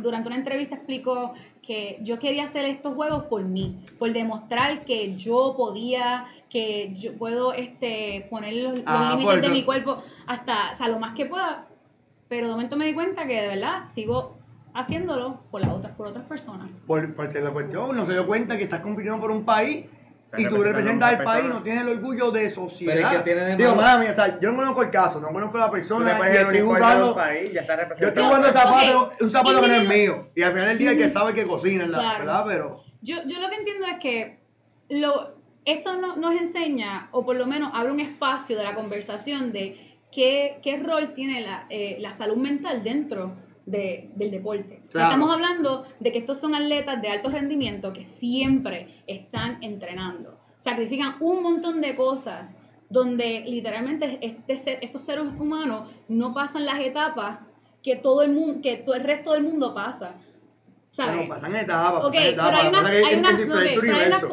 durante una entrevista explicó que yo quería hacer estos juegos por mí, por demostrar que yo podía, que yo puedo este, poner los, los Ah, límites de mi cuerpo hasta, o sea, lo más que pueda. Pero de momento me di cuenta que de verdad sigo haciéndolo por las otras, por otras personas. Por, por ser la cuestión, no se dio cuenta que estás compitiendo por un país y tú representas a al país, no tienes el orgullo de sociedad. Pero es que tiene de Digo, mía, o sea, yo no conozco el caso, no conozco a la persona y estoy jugando. país, ya está Yo estoy jugando zapato, un zapato que no es mío. Y al final del día el que sabe que cocina, la- Claro. ¿verdad? Pero. Yo, yo lo que entiendo es que lo, esto no- nos enseña, o por lo menos abre un espacio de la conversación de qué, qué rol tiene la, eh, la salud mental dentro de- del deporte. Claro. Estamos hablando de que estos son atletas de alto rendimiento que siempre están entrenando. Sacrifican un montón de cosas donde literalmente este ser- estos seres humanos no pasan las etapas que todo el mundo, que todo el resto del mundo pasa. ¿Sabes? Bueno, pasan etapas, Ok, pasan pero etapas. hay Lo que unas, hay unas, diferentes ok, pero hay unas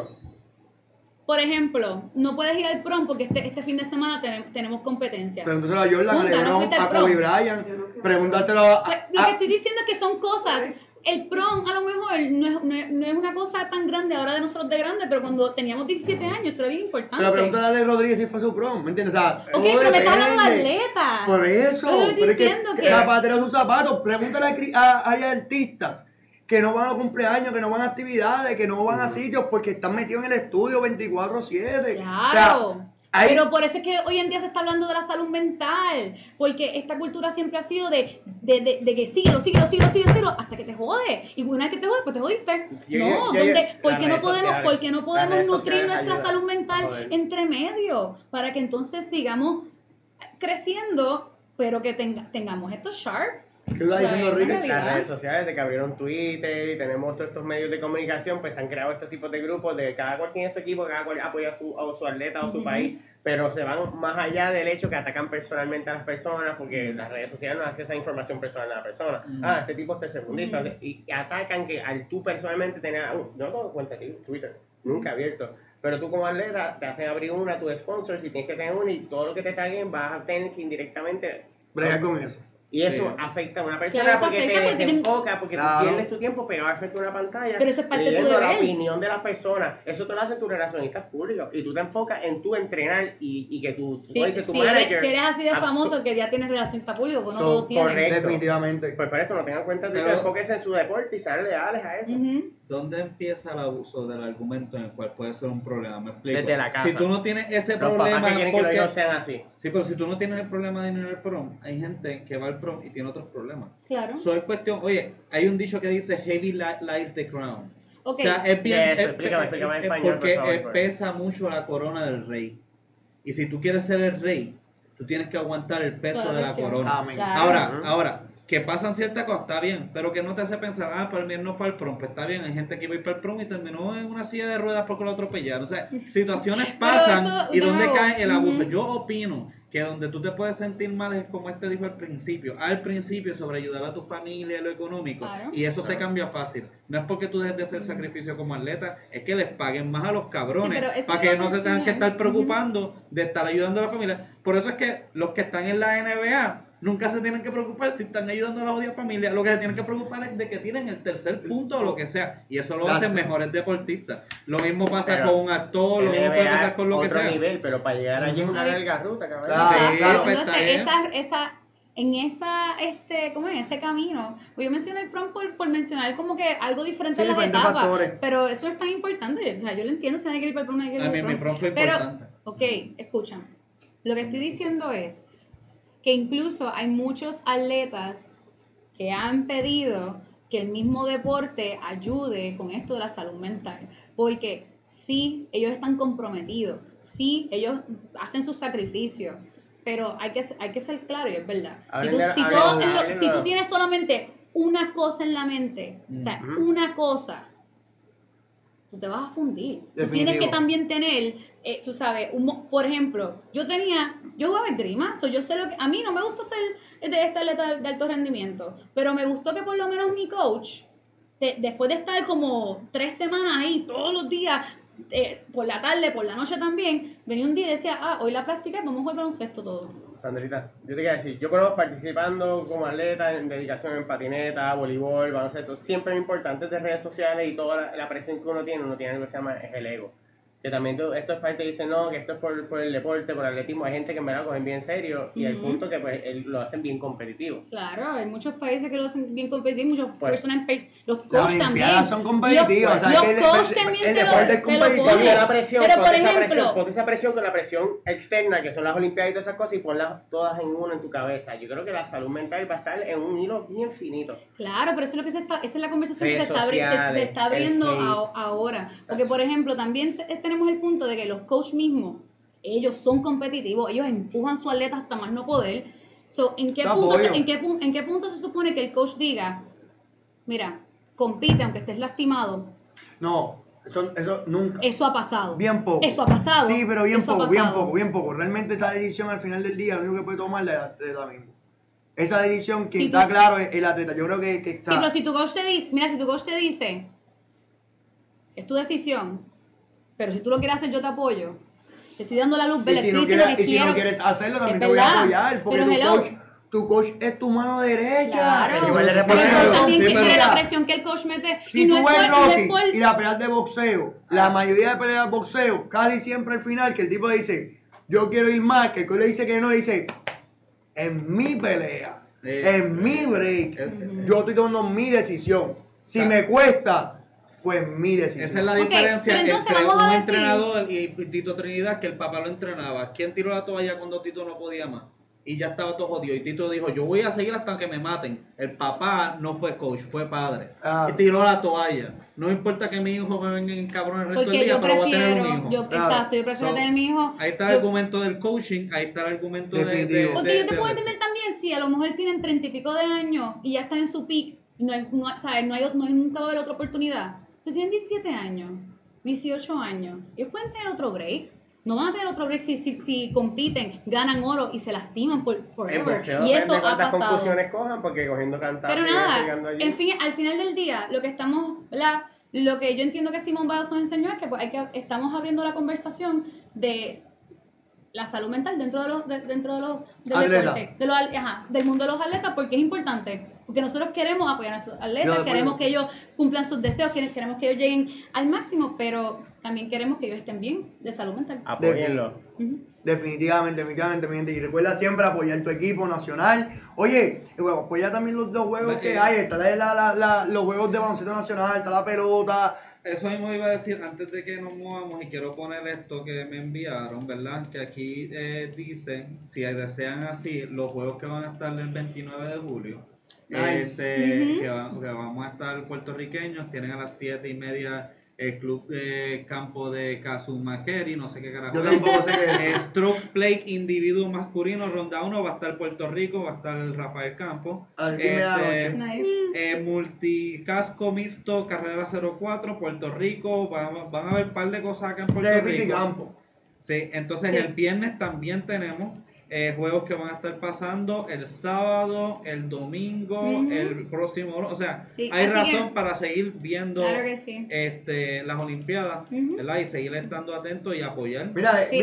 por ejemplo, no puedes ir al prom porque este, este fin de semana tenemos, tenemos competencia. Pregúntaselo a Jordan, a Punta, no LeBron, al a. Kobe Bryant. Pregúntaselo a. Pues, a- lo que estoy diciendo es que son cosas. El prom a lo mejor no es, no, es, no es una cosa tan grande ahora de nosotros de grande, pero cuando teníamos 17 años eso era bien importante. Pero pregúntale a Ale Rodríguez si fue su prom, ¿me entiendes? O sea, ok, pero me estás hablando de atleta. Por eso, Pero yo estoy pero es que, diciendo que que- zapatero a sus zapatos. Pregúntale a, a, hay artistas que no van a cumpleaños, que no van a actividades, que no van a sitios porque están metidos en el estudio 24-7. Claro. O sea, hay- Pero por eso es que hoy en día se está hablando de la salud mental, porque esta cultura siempre ha sido de, de, de, de que síguelo, síguelo, síguelo, síguelo, síguelo, hasta que te jode. Y una vez que te jode, pues te jodiste. Yo- no, yo- yo- ¿dónde, ¿por qué no podemos, sociales. por qué no podemos nutrir nuestra salud mental Joder. entre medio? Para que entonces sigamos creciendo, pero que tenga, tengamos estos sharp. ¿Qué iba diciendo Ricky? en realidad. Las redes sociales, de que abrieron Twitter y tenemos todos estos medios de comunicación, pues se han creado estos tipos de grupos de cada cual tiene su equipo, cada cual apoya a su, a su atleta o su país, pero se van más allá del hecho que atacan personalmente a las personas porque las redes sociales no accesan a información personal de la persona. Ah, este tipo es tercermundista. Ujú. y, y atacan que al tú personalmente tener, yo no tengo cuenta de Twitter, nunca abierto. Pero tú como atleta te hacen abrir una, tu sponsor, si tienes que tener una y todo lo que te taguen vas a tener que indirectamente Bregar con eso. Y eso Sí. afecta a una persona porque te porque tienen- desenfoca, porque Claro. tú pierdes tu tiempo pegado al frente de una pantalla. Pero eso es parte de la opinión de las personas. Eso te lo hacen tus relacionistas públicos. Y tú te enfocas en tu entrenar y, y que tu, Si, como dice, tu si eres, manager. si eres así de famoso que ya tienes relación público, pues no So, todos tienen. correcto. Definitivamente. Pues por eso no tengan cuenta de que enfóquense en su deporte y sean leales a eso. ¿Dónde empieza el abuso del argumento en el cual puede ser un problema? Me explico. Desde la casa. Si tú no tienes ese Los problema, papás que quieren que los porque- hijos sean así. Sí, pero si tú no tienes el problema de dinero en el prom, hay gente que va al prom y tiene otros problemas. Claro. So es cuestión, oye, hay un dicho que dice heavy li- lies the crown. Ok. O sea, es bien. Eso, es- explícame, explícame en español, Porque por favor, por pesa mucho la corona del rey. Y si tú quieres ser el rey, tú tienes que aguantar el peso Toda de la corona. Amén. Claro. Ahora, ahora, que pasan ciertas cosas, está bien, pero que no te hace pensar, ah, pero él no fue al prom, pues está bien, hay gente que iba a ir para el prom y terminó en una silla de ruedas porque lo atropellaron. O sea, situaciones pasan eso, y de donde cae el abuso. Yo opino que donde tú te puedes sentir mal es como este dijo al principio, al principio sobre ayudar a tu familia, lo económico, Claro. y eso se cambia fácil. No es porque tú dejes de hacer sacrificio como atleta, es que les paguen más a los cabrones Sí, para que no se tengan que estar preocupando de estar ayudando a la familia. Por eso es que los que están en la NBA nunca se tienen que preocupar si están ayudando a la odia familia. Lo que se tienen que preocupar es de que tienen el tercer punto o lo que sea. Y eso lo hacen mejores deportistas. Lo mismo pasa Pero con un actor, lo mismo puede pasar con lo que otro sea. nivel, pero para llegar allí es una larga ruta, cabrón. Claro, Sí, claro. pues, Entonces, esa, esa, en esa, este, ¿cómo es? Ese camino, pues yo mencioné el prom por, por mencionar como que algo diferente Sí, en las diferentes etapas, factores. pero eso es tan importante, o sea, yo lo entiendo, si no hay que ir para el prom, hay que ir A para mí el mi prom. prom fue Pero- importante. Ok, escúchame. Lo que estoy diciendo es que incluso hay muchos atletas que han pedido que el mismo deporte ayude con esto de la salud mental. Porque sí, ellos están comprometidos, sí, ellos hacen sus sacrificios, pero hay que, hay que ser claro y es verdad. Si tú, si todo- tú tienes solamente una cosa en la mente, o sea, una cosa, tú te vas a fundir. Tú tienes que también tener, eh, tú sabes, un por ejemplo, yo tenía, yo jugaba esgrima, so yo sé lo que, a mí no me gustó ser de esta atleta de alto rendimiento, pero me gustó que por lo menos mi coach, de- después de estar como tres semanas ahí todos los días, eh, por la tarde, por la noche también, venía un día y decía, ah, hoy la práctica, vamos a jugar baloncesto todo. Sandrita, yo te quería decir, yo conozco participando como atleta en dedicación en patineta, voleibol, baloncesto, siempre es importante de redes sociales y toda la, la presión que uno tiene, uno tiene algo que se llama es el ego. Que también tú- esto es parte que dicen, no, que esto es por, por el deporte, por el atletismo, hay gente que verdad lo cogen bien serio y el Ujú. punto que pues el- lo hacen bien competitivo. Claro, hay muchos países que lo hacen bien competitivos, muchos Pues, personas, los Las coaches también. Olimpiadas son competitivas. Los- o sea, los el, coaches el- también el te lo- deporte es competitivo. la presión, Pero, por esa ejemplo- presión, ponte esa presión con la presión externa, que son las olimpiadas y todas esas cosas, y ponlas todas en uno en tu cabeza. Yo creo que la salud mental va a estar en un hilo bien finito. Claro, pero eso es lo que se está, esa es la conversación que se Redes está, abri- se- se, sociales, está abriendo el a- ahora. Porque, por ejemplo, también te- tenemos el punto de que los coaches mismos, ellos son competitivos, ellos empujan su atleta hasta más no poder. So, ¿en, qué punto se, en, qué, ¿En qué punto se supone que el coach diga, mira, compite aunque estés lastimado? No, Eso, eso nunca. Eso ha pasado. Bien poco. Eso ha pasado. Sí, pero bien Eso poco, bien poco, bien poco. Realmente esta decisión al final del día, lo único que puede tomar es la, es la misma. Esa decisión, quien Si tú- está claro es el atleta. Yo creo que, que está. Sí, pero si tu coach te dice, mira, si tu coach te dice, es tu decisión, pero si tú lo quieres hacer, yo te apoyo. Te estoy dando la luz, y verde, si, no y si no quieres hacerlo, también te voy a apoyar. Porque tu hello. coach, tu coach es tu mano derecha. Claro. Pero igual le también Sí, que quiere la mira, presión que el coach mete. Si y no tú es ves no Rocky por- y la pelea de boxeo, la mayoría de peleas de boxeo, casi siempre al final, que el tipo dice, yo quiero ir más, que el coach le dice que no, le dice, en mi pelea, Eh, en mi break, yo estoy tomando mi decisión. Si Ah. me cuesta, fue mi decisión. Esa es la diferencia entre un decir- entrenador y Tito Trinidad, que el papá lo entrenaba. ¿Quién tiró la toalla cuando Tito no podía más? Y ya estaba todo jodido. Y Tito dijo, yo voy a seguir hasta que me maten. El papá no fue coach, fue padre. Ah. Y tiró la toalla. No importa que mi hijo me venga en cabrón el resto del día, yo pero voy a tener un prefiero, hijo. yo, Claro. exacto, yo prefiero So, tener mi hijo. Ahí está el yo- argumento del coaching, ahí está el argumento de- de. Porque de- yo te de- puedo entender también si a lo mejor tienen treinta y pico de años y ya están en su peak y no hay, no, hay- ¿sabes? No, hay, no hay nunca va a haber otra oportunidad. Pero si tienen 17 años, 18 años, ellos pueden tener otro break. No van a tener otro break si, si, si compiten, ganan oro y se lastiman por forever. Y eso ha cuántas pasado. conclusiones cojan, porque cogiendo cantazos Pero nada, allí. en fin, al final del día, lo que estamos, ¿verdad? Lo que yo entiendo que Simón Biles nos enseñó es que, pues, hay que estamos abriendo la conversación de la salud mental dentro de los de- dentro de los del deporte, de los, al- ajá, del mundo de los atletas porque es importante, porque nosotros queremos apoyar a nuestros atletas, queremos que ellos cumplan sus deseos, que- queremos que ellos lleguen al máximo, pero también queremos que ellos estén bien de salud mental. Apóyenlo. Definitivamente, definitivamente, mi gente. Y recuerda siempre apoyar tu equipo nacional. Oye, bueno, apoya también los dos juegos que hay. Está la, la- la- la- los juegos de baloncesto nacional, está la pelota. Eso mismo iba a decir antes de que nos movamos y quiero poner esto que me enviaron, ¿verdad? Que aquí eh, dice, si desean así, los juegos que van a estar el 29 de julio, Nice. este, que, que vamos a estar puertorriqueños, tienen a las 7 y media el club de campo de Kazumakeri, no sé qué carajo. Yo tampoco sé qué es. Stroke Play individuo masculino, ronda 1, va a estar Puerto Rico, va a estar el Rafael Campos. A las 10 de la Este, eh, multicasco mixto, carrera 04, Puerto Rico. Van, van a haber un par de cosas acá en Puerto Se Rico. campo. Sí, entonces Sí. el viernes también tenemos eh, juegos que van a estar pasando el sábado, el domingo, el próximo. O sea, Sí, hay así razón que- para seguir viendo Claro que sí. este, las Olimpiadas. ¿verdad? Y seguir estando atentos y apoyar. Mira, Sí, que, el,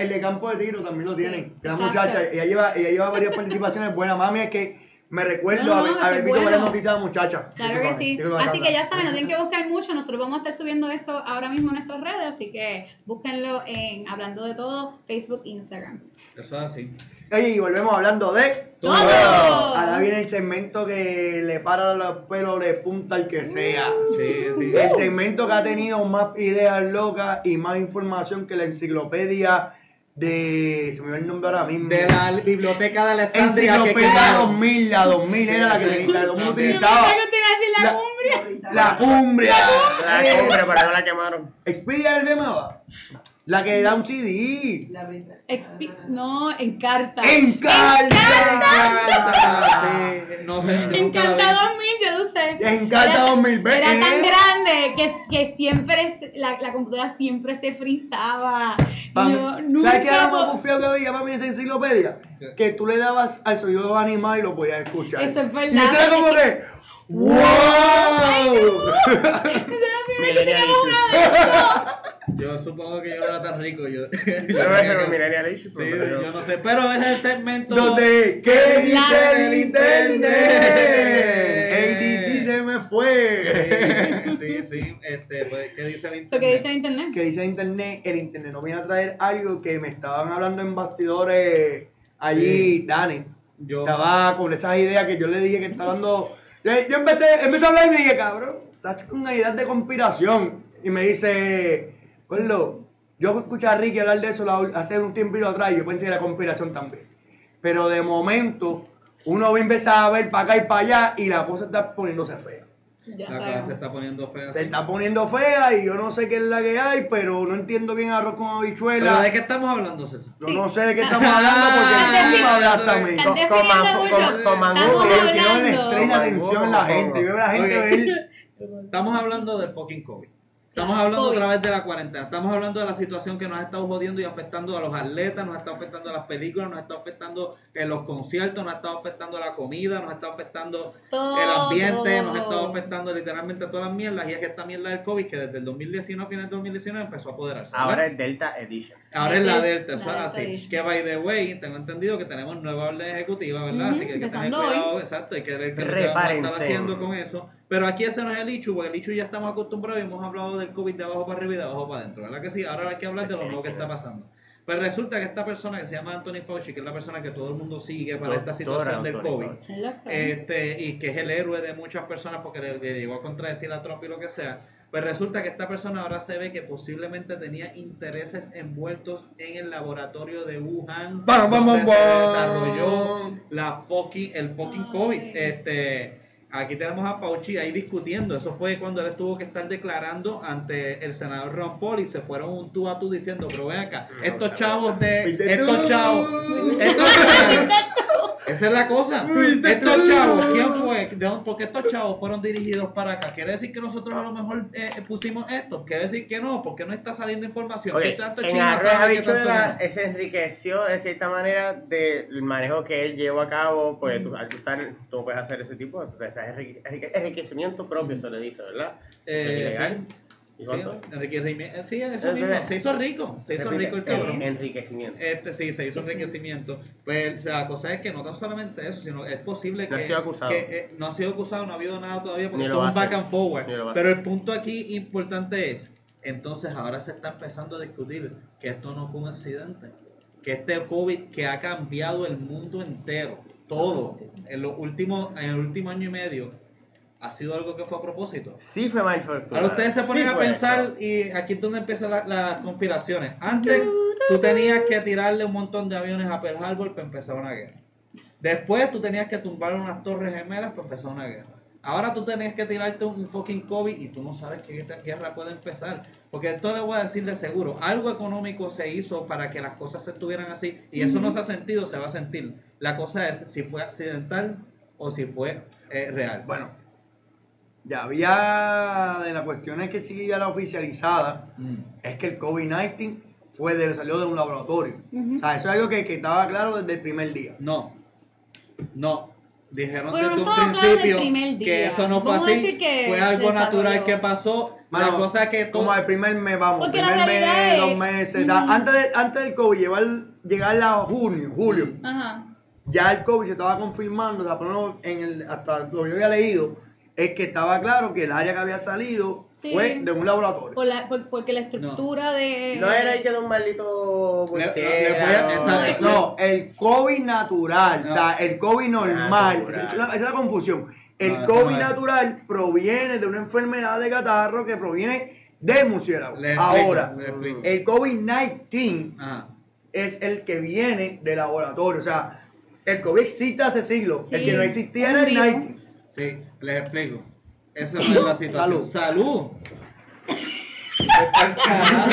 el- de campo de tiro también lo Sí, tienen. la exacto. muchacha, ella lleva, ella lleva varias participaciones buenas. Mami, es que me recuerdo No, no, haber visto varias noticias de la muchacha. Claro que sí. Así que ya saben, no tienen que buscar mucho. Nosotros vamos a estar subiendo eso ahora mismo en nuestras redes, así que búsquenlo en Hablando de Todo, Facebook, Instagram. Eso es así. Y volvemos hablando de. ¡Todo! Ahora viene el segmento que le para los pelos de punta al que sea. Sí, sí. El segmento que ha tenido más ideas locas y más información que la enciclopedia de. Se me dio el nombre ahora mismo. De la biblioteca de Alessandria que Enciclopedia quemaron. 2000, la 2000 era la que tenía, la 2000 Ok. utilizaba. Yo te iba a decir la La- cumbia. La cumbria. La cumbre, pero no la quemaron. Xperia se llamaba. La que da un CD. Expi- no, Encarta. ¡Encarta! Sí, no sé. la. Encarta 2000, yo no sé. Encarta Era- 2000, ¿ves? Era tan ¿Eh? grande que, que siempre, se- la, la computadora siempre se frizaba. Yo nunca ¿Sabes qué era lo más bufiado que había para mí en esa enciclopedia? ¿Qué? Que tú le dabas al sonido de los animales y lo podías escuchar. Eso es verdad. Y eso era como que. ¡Wow! Millennial Issues. Yo supongo que yo no era tan rico. Yo, Yo no Issues. Sí, pero yo no sé. Pero es el segmento. Donde, ¿qué dice el internet? ADD se me fue. Sí, sí, sí. Este, pues, ¿qué dice el internet? que dice en internet. que dice el internet, el internet nos viene a traer algo que me estaban hablando en bastidores allí, Dani. Yo, Estaba con esas ideas que yo le dije que estaba dando. Yo, yo empecé, empecé a hablar y me dije, cabrón, estás con una idea de conspiración. Y me dice, Carlos, yo escuché a Ricky hablar de eso hace un tiempito atrás y yo pensé que era conspiración también. Pero de momento, uno va a empezar a ver para acá y para allá y la cosa está poniéndose fea. Ya la cosa se está poniendo fea. Se está poniendo fea y yo no sé qué es la que hay, pero no entiendo bien arroz con ¿Pero habichuela. de qué estamos hablando, César? Yo Sí. no sé de qué estamos hablando porque Ah, tú me hablaste a mí. Están Con- definiendo con man- mucho. con- con man- Estamos Que yo quiero hablando. la estrella atención en la gente. Yo veo a la gente ver. Estamos hablando del fucking COVID. Estamos hablando COVID. otra vez de la cuarentena. Estamos hablando de la situación que nos ha estado jodiendo y afectando a los atletas, nos ha estado afectando a las películas, nos ha estado afectando en los conciertos, nos ha estado afectando a la comida, nos ha estado afectando Todo. el ambiente, nos ha estado afectando literalmente todas las mierdas. Y es que esta mierda del COVID, que desde el 2019, final del 2019, empezó a apoderarse. ¿verdad? Ahora es Delta Edition. Ahora es la El- Delta, eso es así. Que by the way, tengo entendido que tenemos nueva orden ejecutiva, ¿verdad? Así que hay que tener empezando hoy. cuidado, exacto, hay que ver qué es lo que vamos a estar haciendo con eso. Pero aquí ese no es el hecho, porque el hecho ya estamos acostumbrados y hemos hablado del COVID de abajo para arriba y de abajo para adentro, ¿verdad que sí? Ahora hay que hablar de lo nuevo que está pasando. Pues resulta que esta persona que se llama Anthony Fauci, que es la persona que todo el mundo sigue para esta situación del Anthony COVID, Fauci. Este, y que es el héroe de muchas personas porque le, le llegó a contradecir a Trump y lo que sea, pues resulta que esta persona ahora se ve que posiblemente tenía intereses envueltos en el laboratorio de Wuhan, Bam, bam, donde bam, se desarrolló la fucking, el fucking Ay. COVID. Este, aquí tenemos a Fauci ahí discutiendo, eso fue cuando él tuvo que estar declarando ante el senador Ron Paul y se fueron un tú a tú diciendo, pero ven acá, estos chavos de, estos chavos, estos esa es la cosa. Fuiste Estos chavos, ¿quién fue? ¿De dónde? Porque estos chavos fueron dirigidos para acá. ¿Quiere decir que nosotros a lo mejor eh, pusimos esto? ¿Quiere decir que no? Porque no está saliendo información. Oye, ¿Qué tanto en? ¿Qué no? se enriqueció de cierta manera del manejo que él llevó a cabo, pues tú, al tú estar, tú puedes hacer ese tipo, enrique- enriquecimiento propio, se le dice, ¿verdad? Eh, Sí. Enrique Rimi- eh, sí, eso mismo. Se hizo rico. Se hizo Repite, rico el cabrón. Enriquecimiento. Este sí, se hizo enriquecimiento. Pues o sea, la cosa es que no tan solamente eso, sino es posible No que, ha sido acusado. que, eh, no ha sido acusado, no ha habido nada todavía porque todo un back and forward. Pero el punto aquí importante es, entonces ahora se está empezando a discutir que esto no fue un accidente, que este COVID que ha cambiado el mundo entero, todo, en los últimos, en el último año y medio, ha sido algo que fue a propósito. Sí fue manufacturado. Ahora ustedes se ponen Sí a pensar eso. y aquí es donde empiezan la- las conspiraciones. Antes tú tenías que tirarle un montón de aviones a Pearl Harbor para empezar una guerra. Después tú tenías que tumbar unas torres gemelas para empezar una guerra. Ahora tú tenías que tirarte un fucking COVID y tú no sabes que esta guerra puede empezar. Porque esto le voy a decir de seguro. Algo económico se hizo para que las cosas se estuvieran así y eso no se ha sentido, se va a sentir. La cosa es si fue accidental o si fue eh, real. Bueno, ya había de las cuestiones que sigue ya la oficializada, Mm. es que el COVID-19 fue de, salió de un laboratorio. O sea, eso es algo que, que estaba claro desde el primer día. No, no. Dijeron Bueno, desde un estaba claro principio que eso no fue así. que Fue algo natural que pasó. la Mano, cosa es que todo. Como el primer mes, vamos, Porque la primer mes, es- dos meses. O sea, Ujú. antes, de- antes del COVID, llevar, llegar a junio, julio, Ajá. ya el COVID se estaba confirmando, o sea, por lo menos en el, hasta lo que yo había leído, es que estaba claro que el área que había salido Sí. fue de un laboratorio. Por la, por- porque la estructura de. No era ahí que de un maldito Le- le- murciélago. le voy a- exacto. No, el COVID natural, No. o sea, el COVID normal, Natural. esa es la, esa es la confusión. El No, COVID natural proviene de una enfermedad de catarro que proviene del murciélago. Le explico, Ahora, le explico. el COVID-19 Ajá. es el que viene de laboratorio, o sea, el COVID existe hace siglos, el Sí, que no existía era el virus. 19. Sí, les explico. Esa no es la situación. Salud. Salud. Carajo.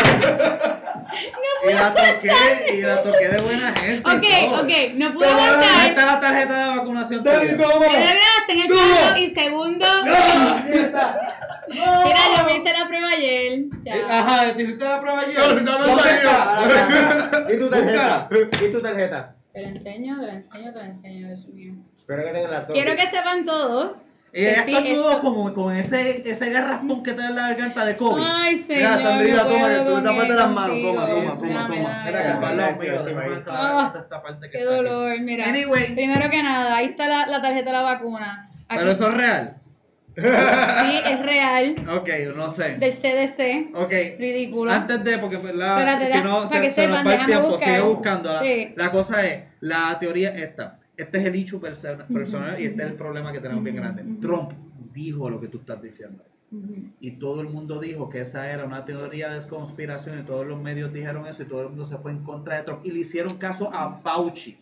y la toqué, y la toqué de buena gente. Ok, todo. ok, no pude avanzar. está la tarjeta de vacunación. Toma. Primero en el y segundo. Mira, yo me hice la prueba ayer. Ya. Eh, Ajá, ¿te hiciste la prueba ayer? No, no, no. ¿Y tu tarjeta? ¿Y tu tarjeta? Te la enseño, te la enseño, te la enseño, Dios mío. Espero que tengan la Quiero que sepan todos. Y ella está sí, todo esto- como con ese, ese garraspón que te da en la garganta de COVID. Ay, señor. Mira, Sandrita, no toma, que tú él, las manos, toma, toma, toma, toma. Mira que déjame ahí. aclarar Ah, esta parte que Qué está aquí. dolor, mira. Anyway. Primero que nada, ahí está la, la tarjeta de la vacuna. Aquí- Pero eso es real. Sí, es real. Ok, no sé. Del CDC. Ok. Ridículo. Antes de, porque ¿verdad? Espérate, si no para se, que se nos sepan, va el déjame tiempo, buscar. sigue buscando. La, Sí. la cosa es, la teoría es esta. Este es el dicho perso- personal y este es el problema que tenemos bien grande. Trump dijo lo que tú estás diciendo. Y todo el mundo dijo que esa era una teoría de conspiración y todos los medios dijeron eso y todo el mundo se fue en contra de Trump y le hicieron caso a Fauci.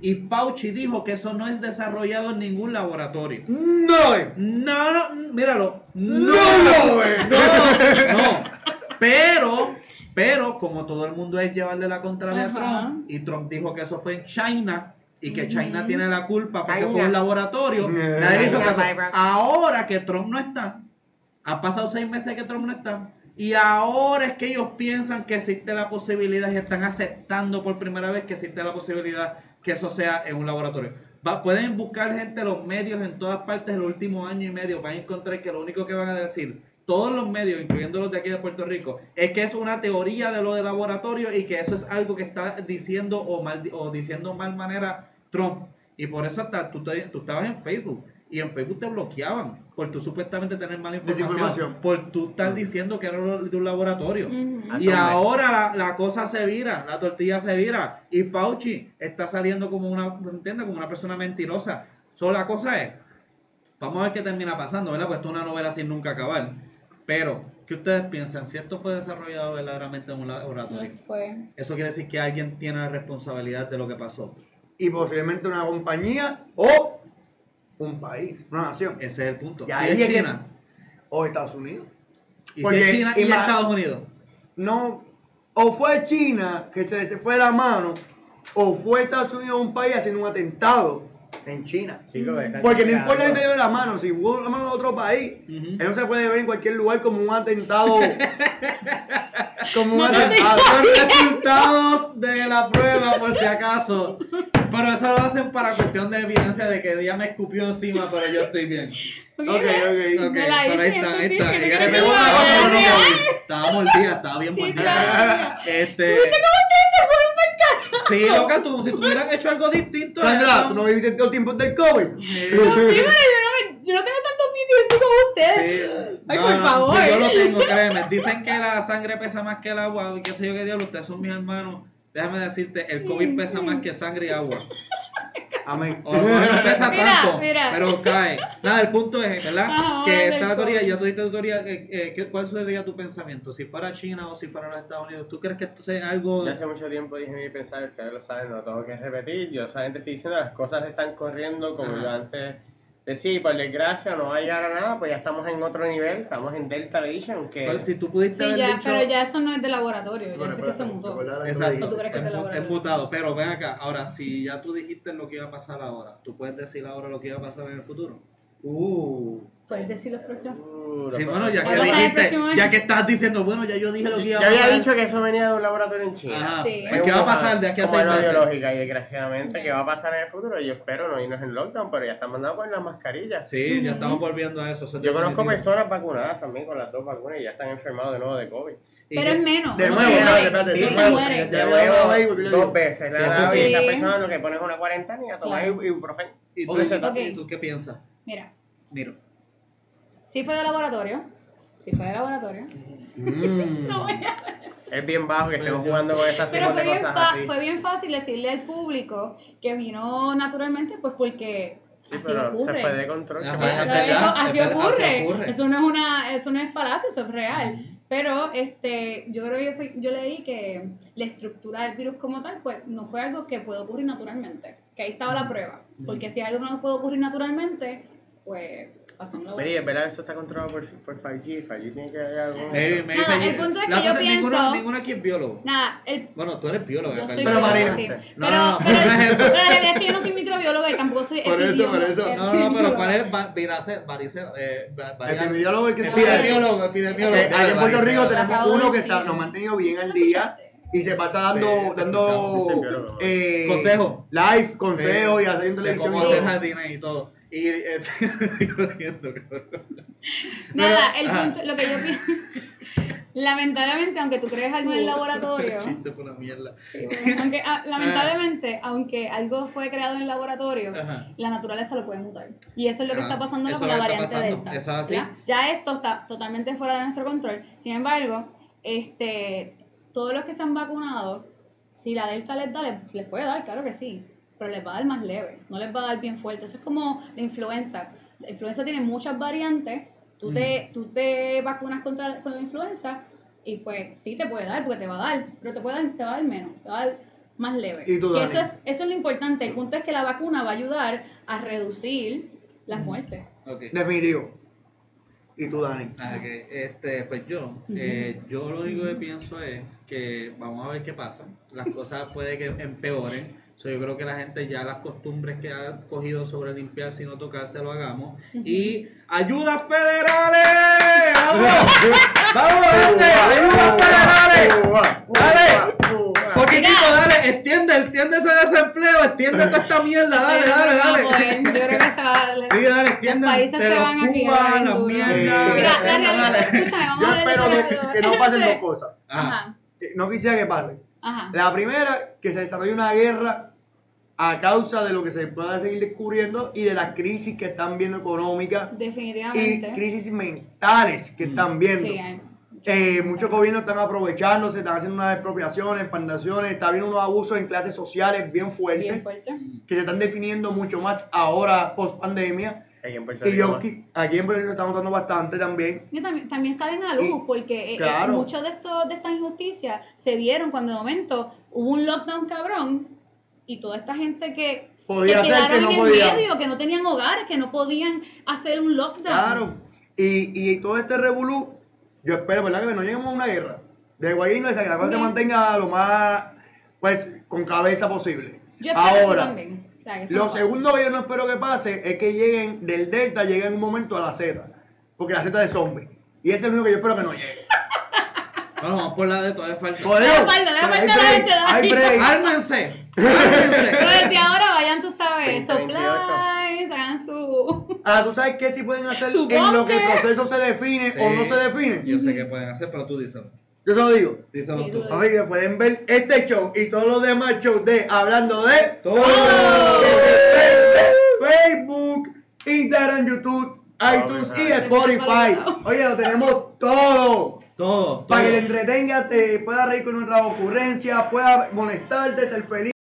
Y Fauci dijo que eso no es desarrollado en ningún laboratorio. No, eh. No, no, míralo. No, No, eh. no, no. Pero, pero, como todo el mundo es llevarle la contraria a. Trump, y Trump dijo que eso fue en China, y que. China tiene la culpa porque China. fue un laboratorio, nadie hizo caso. Ahora que Trump no está, Han pasado seis meses que Trump no está. Y ahora es que ellos piensan que existe la posibilidad y están aceptando por primera vez que existe la posibilidad que eso sea en un laboratorio. Va- pueden buscar gente, los medios en todas partes el último año y medio, van a encontrar que lo único que van a decir, todos los medios, incluyendo los de aquí de Puerto Rico, es que es una teoría de lo de laboratorio y que eso es algo que está diciendo o, mal, o diciendo mal manera Trump. Y por eso hasta tú, tú estabas en Facebook y en Facebook te bloqueaban por tú supuestamente tener mala información, por tú estar diciendo que era de un laboratorio. Ah, Y ahora la, la cosa se vira, la tortilla se vira. Y Fauci está saliendo como una, ¿entiendes? Como una persona mentirosa. Solo la cosa es, vamos a ver qué termina pasando, ¿verdad? Pues esto es una novela sin nunca acabar. Pero, ¿qué ustedes piensan? Si esto fue desarrollado verdaderamente en un laboratorio, Fue. eso quiere decir que alguien tiene la responsabilidad de lo que pasó. Y posiblemente una compañía o un país, una nación. Ese es el punto. Y Si es que- China, O Estados Unidos. y porque si es China y ima- Estados Unidos. No, o fue China que se le se fue la mano, o fue Estados Unidos un país haciendo un atentado en China. Porque no importa que se lleve la mano, si hubo la mano de otro país, eso se puede ver en cualquier lugar como un atentado. como un atentado. resultados de la prueba, por si acaso. Pero eso lo hacen para cuestión de evidencia de que ella me escupió encima, pero yo estoy bien. Ok, ok. Ok, pero ahí está, ahí está. que Ella te le pegó pegó una cosa, no no. Estaba mordida, estaba bien mordida. Este. Sí, loca, tú, si tú hubieras hecho algo distinto. Sandra, ¿tú no viviste todo el tiempo del COVID? Sí, pero yo no, me- yo no tengo tanto PTSD como ustedes. Sí. Ay, No, por no, favor. yo lo tengo, créeme. Dicen que la sangre pesa más que el agua. Y qué sé yo qué diablo, ustedes son mis hermanos. Déjame decirte, el COVID pesa más que sangre y agua. Amén. O no, no pesa Mira, tanto, mira. pero cae. Nada, el punto es, ¿verdad? Ajá, que esta teoría, ya tú diste tu teoría, eh, eh, ¿qué- ¿cuál sería tu pensamiento? Si fuera China o si fuera los Estados Unidos, ¿tú crees que esto sea algo... Yo hace mucho tiempo dije mi pensar, ustedes lo saben, no tengo que repetir. Yo solamente estoy diciendo las cosas están corriendo como Ajá. yo antes decía. y por desgracia no va a llegar a nada, pues ya estamos en otro nivel, estamos en Delta Edition, que Pues, si tú pudiste Sí, haber ya, dicho... pero ya eso no es de laboratorio, ya Bueno, eso que se mutó. Exacto, ¿O tú crees que es, te la mu- voy a es mutado, pero ven acá, ahora, si ya tú dijiste lo que iba a pasar ahora, ¿tú puedes decir ahora lo que iba a pasar en el futuro? Uh. Puedes decir la expresión. Uh, Sí, bueno, ya que dijiste, ya que estás diciendo, bueno, ya yo dije lo que iba a Yo pasar. había dicho que eso venía de un laboratorio en China. Ajá. Sí. Pues, ¿Qué va a pasar de aquí a seis meses? biológica y desgraciadamente, ¿qué va a pasar en el futuro? Yo espero no irnos en lockdown, pero ya están mandando con las mascarillas. Sí, ya estamos volviendo a eso. eso es Yo conozco personas vacunadas también con las dos vacunas y ya se han enfermado de nuevo de COVID. Pero es menos. De nuevo, espérate, de nuevo. De nuevo, dos veces. Dado y esta persona lo que pone es una cuarentena y a tomar ibuprofeno. ¿Y tú, Receta. Ok. ¿Y tú qué piensas? Mira, Mira. Sí fue de laboratorio. Sí fue de laboratorio. Mm. No, Es bien bajo que estemos jugando con esas Pero tipos fue de bien, cosas así. fue bien fácil decirle al público que vino naturalmente, pues porque Sí, así pero ocurre. se fue de control. Pero verdad, eso es así verdad, ocurre. así ocurre. Eso no es una, eso no es falacia, eso es real. Pero este, yo creo que yo, fui- yo leí que la estructura del virus como tal, pues no fue algo que puede ocurrir naturalmente. Que ahí estaba la prueba. Porque si algo no puede ocurrir naturalmente, pues en es verdad eso está controlado por, por 5G. 5G tiene que haber algo. Nada, dice- el punto es la que yo cosa ninguno- pienso- Ninguno aquí es biólogo. Nada, el Bueno, tú eres biólogo. Yo soy Pero Marina. sí. No, Pero, no, pero, no es eso. pero la realidad es que yo no soy microbióloga y tampoco soy Por eso, por eso. No, no, no, pero ¿cuál es viracel- varicela? Eh, Epidemiólogo que Epidemiólogo, epidemiólogo. Eh, Aquí en Puerto. Rico tenemos uno que nos ha mantenido bien al día y se pasa dando, Sí, dando sí, eh, Consejo. live, consejo y hacer en De televisión y hacer todo. jardines y todo. Y eh, estoy jodiendo, cabrón. Nada, Pero- el ajá. punto, lo que yo pienso. Lamentablemente, aunque tú crees algo en el laboratorio. El chiste fue una mierda. sí, aunque, ah, lamentablemente, aunque algo fue creado en el laboratorio, Ajá. la naturaleza lo puede mutar. Y eso es lo que Ah, está pasando con la variante. Delta. Eso es así. ¿ya? Ya esto está totalmente fuera de nuestro control. Sin embargo, este, todos los que se han vacunado, si la Delta les da, les, les puede dar, claro que sí, pero les va a dar más leve, no les va a dar bien fuerte. Eso es como la influenza. La influenza tiene muchas variantes. Tú, te, tú te vacunas contra con la influenza y pues sí te puede dar, porque te va a dar, pero te, puede dar, te va a dar menos, te va a dar más leve. ¿Y tú, Dani? eso, es, eso es lo importante. El punto es que la vacuna va a ayudar a reducir las muertes. Ok. Definitivo. ¿Y tú, Dani? Ah, que, este, pues yo, eh, yo lo único que pienso es que vamos a ver qué pasa. Las cosas puede que empeoren. So, yo creo que la gente ya las costumbres que ha cogido sobre limpiarse y no tocarse lo hagamos. Y ayudas federales. ¡Vamos! ¡Vamos, gente! ¡Ayudas federales! Dale. Poquitito, dale, extiende, extiende ese desempleo, extiende toda esta mierda, dale, Sí, dale, dale. pues, yo creo que se va a Sí, dale, extiende. Los países se van en las mierdas. Mira, la Dale, realidad, dale. escúchame, vamos Yo a espero que, que no pasen dos cosas. Ajá. Que No quisiera que pasen. ajá. La primera, que se desarrolle una guerra a causa de lo que se pueda seguir descubriendo y de las crisis que están viendo económicas y Definitivamente. crisis mentales que están viendo. Sí, hay- Eh, muchos gobiernos están aprovechándose, están haciendo unas expropiaciones, expandaciones, está habiendo unos abusos en clases sociales bien fuertes bien fuerte. que se están definiendo mucho más ahora post pandemia. Ahí en Puerto Y yo aquí en Puerto Rico estamos notando bastante también. Y también, también salen a luz Y- porque eh, claro. eh, muchos de estos de estas injusticias se vieron cuando de momento hubo un lockdown cabrón y toda esta gente que, Podía que ser que no en podía. medio, que no tenían hogares, que no podían hacer un lockdown. Claro. Y, y todo este revolú, yo espero, ¿verdad? Que no lleguemos a una guerra. De Guayino, que la cosa se mantenga lo más, pues, con cabeza posible. Yo espero eso Ahora, también. O sea, que eso lo no segundo que yo no espero que pase es que lleguen del Delta, lleguen en un momento a la Z. Porque la Z es zombie. Y ese es el único que yo espero que no llegue. Bueno, vamos por la de todavía falta. Por Deja eso, falta, deja hay falta la break, hay. ¡Ármense! ¡Ármense! Pero desde ahora vayan, tú sabes, 2028. supplies, hagan su... Ah, ¿tú sabes qué sí pueden hacer Su en lo que el proceso se define o no se define? Yo sé qué pueden hacer, pero tú díselo. Yo se lo digo. Díselo tú. Así que pueden ver este show y todos los demás shows de Hablando de Todo. Facebook, Instagram, YouTube, iTunes y. Spotify. Oye, lo tenemos todo. Todo. Para que te entretengas, te puedas reír con nuestras ocurrencias, puedas molestarte, ser feliz.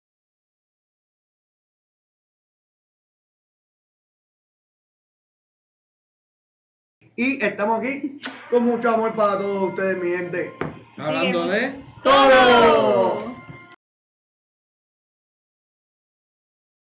Y estamos aquí con mucho amor para todos ustedes, mi gente. Hablando de. ¡Todo!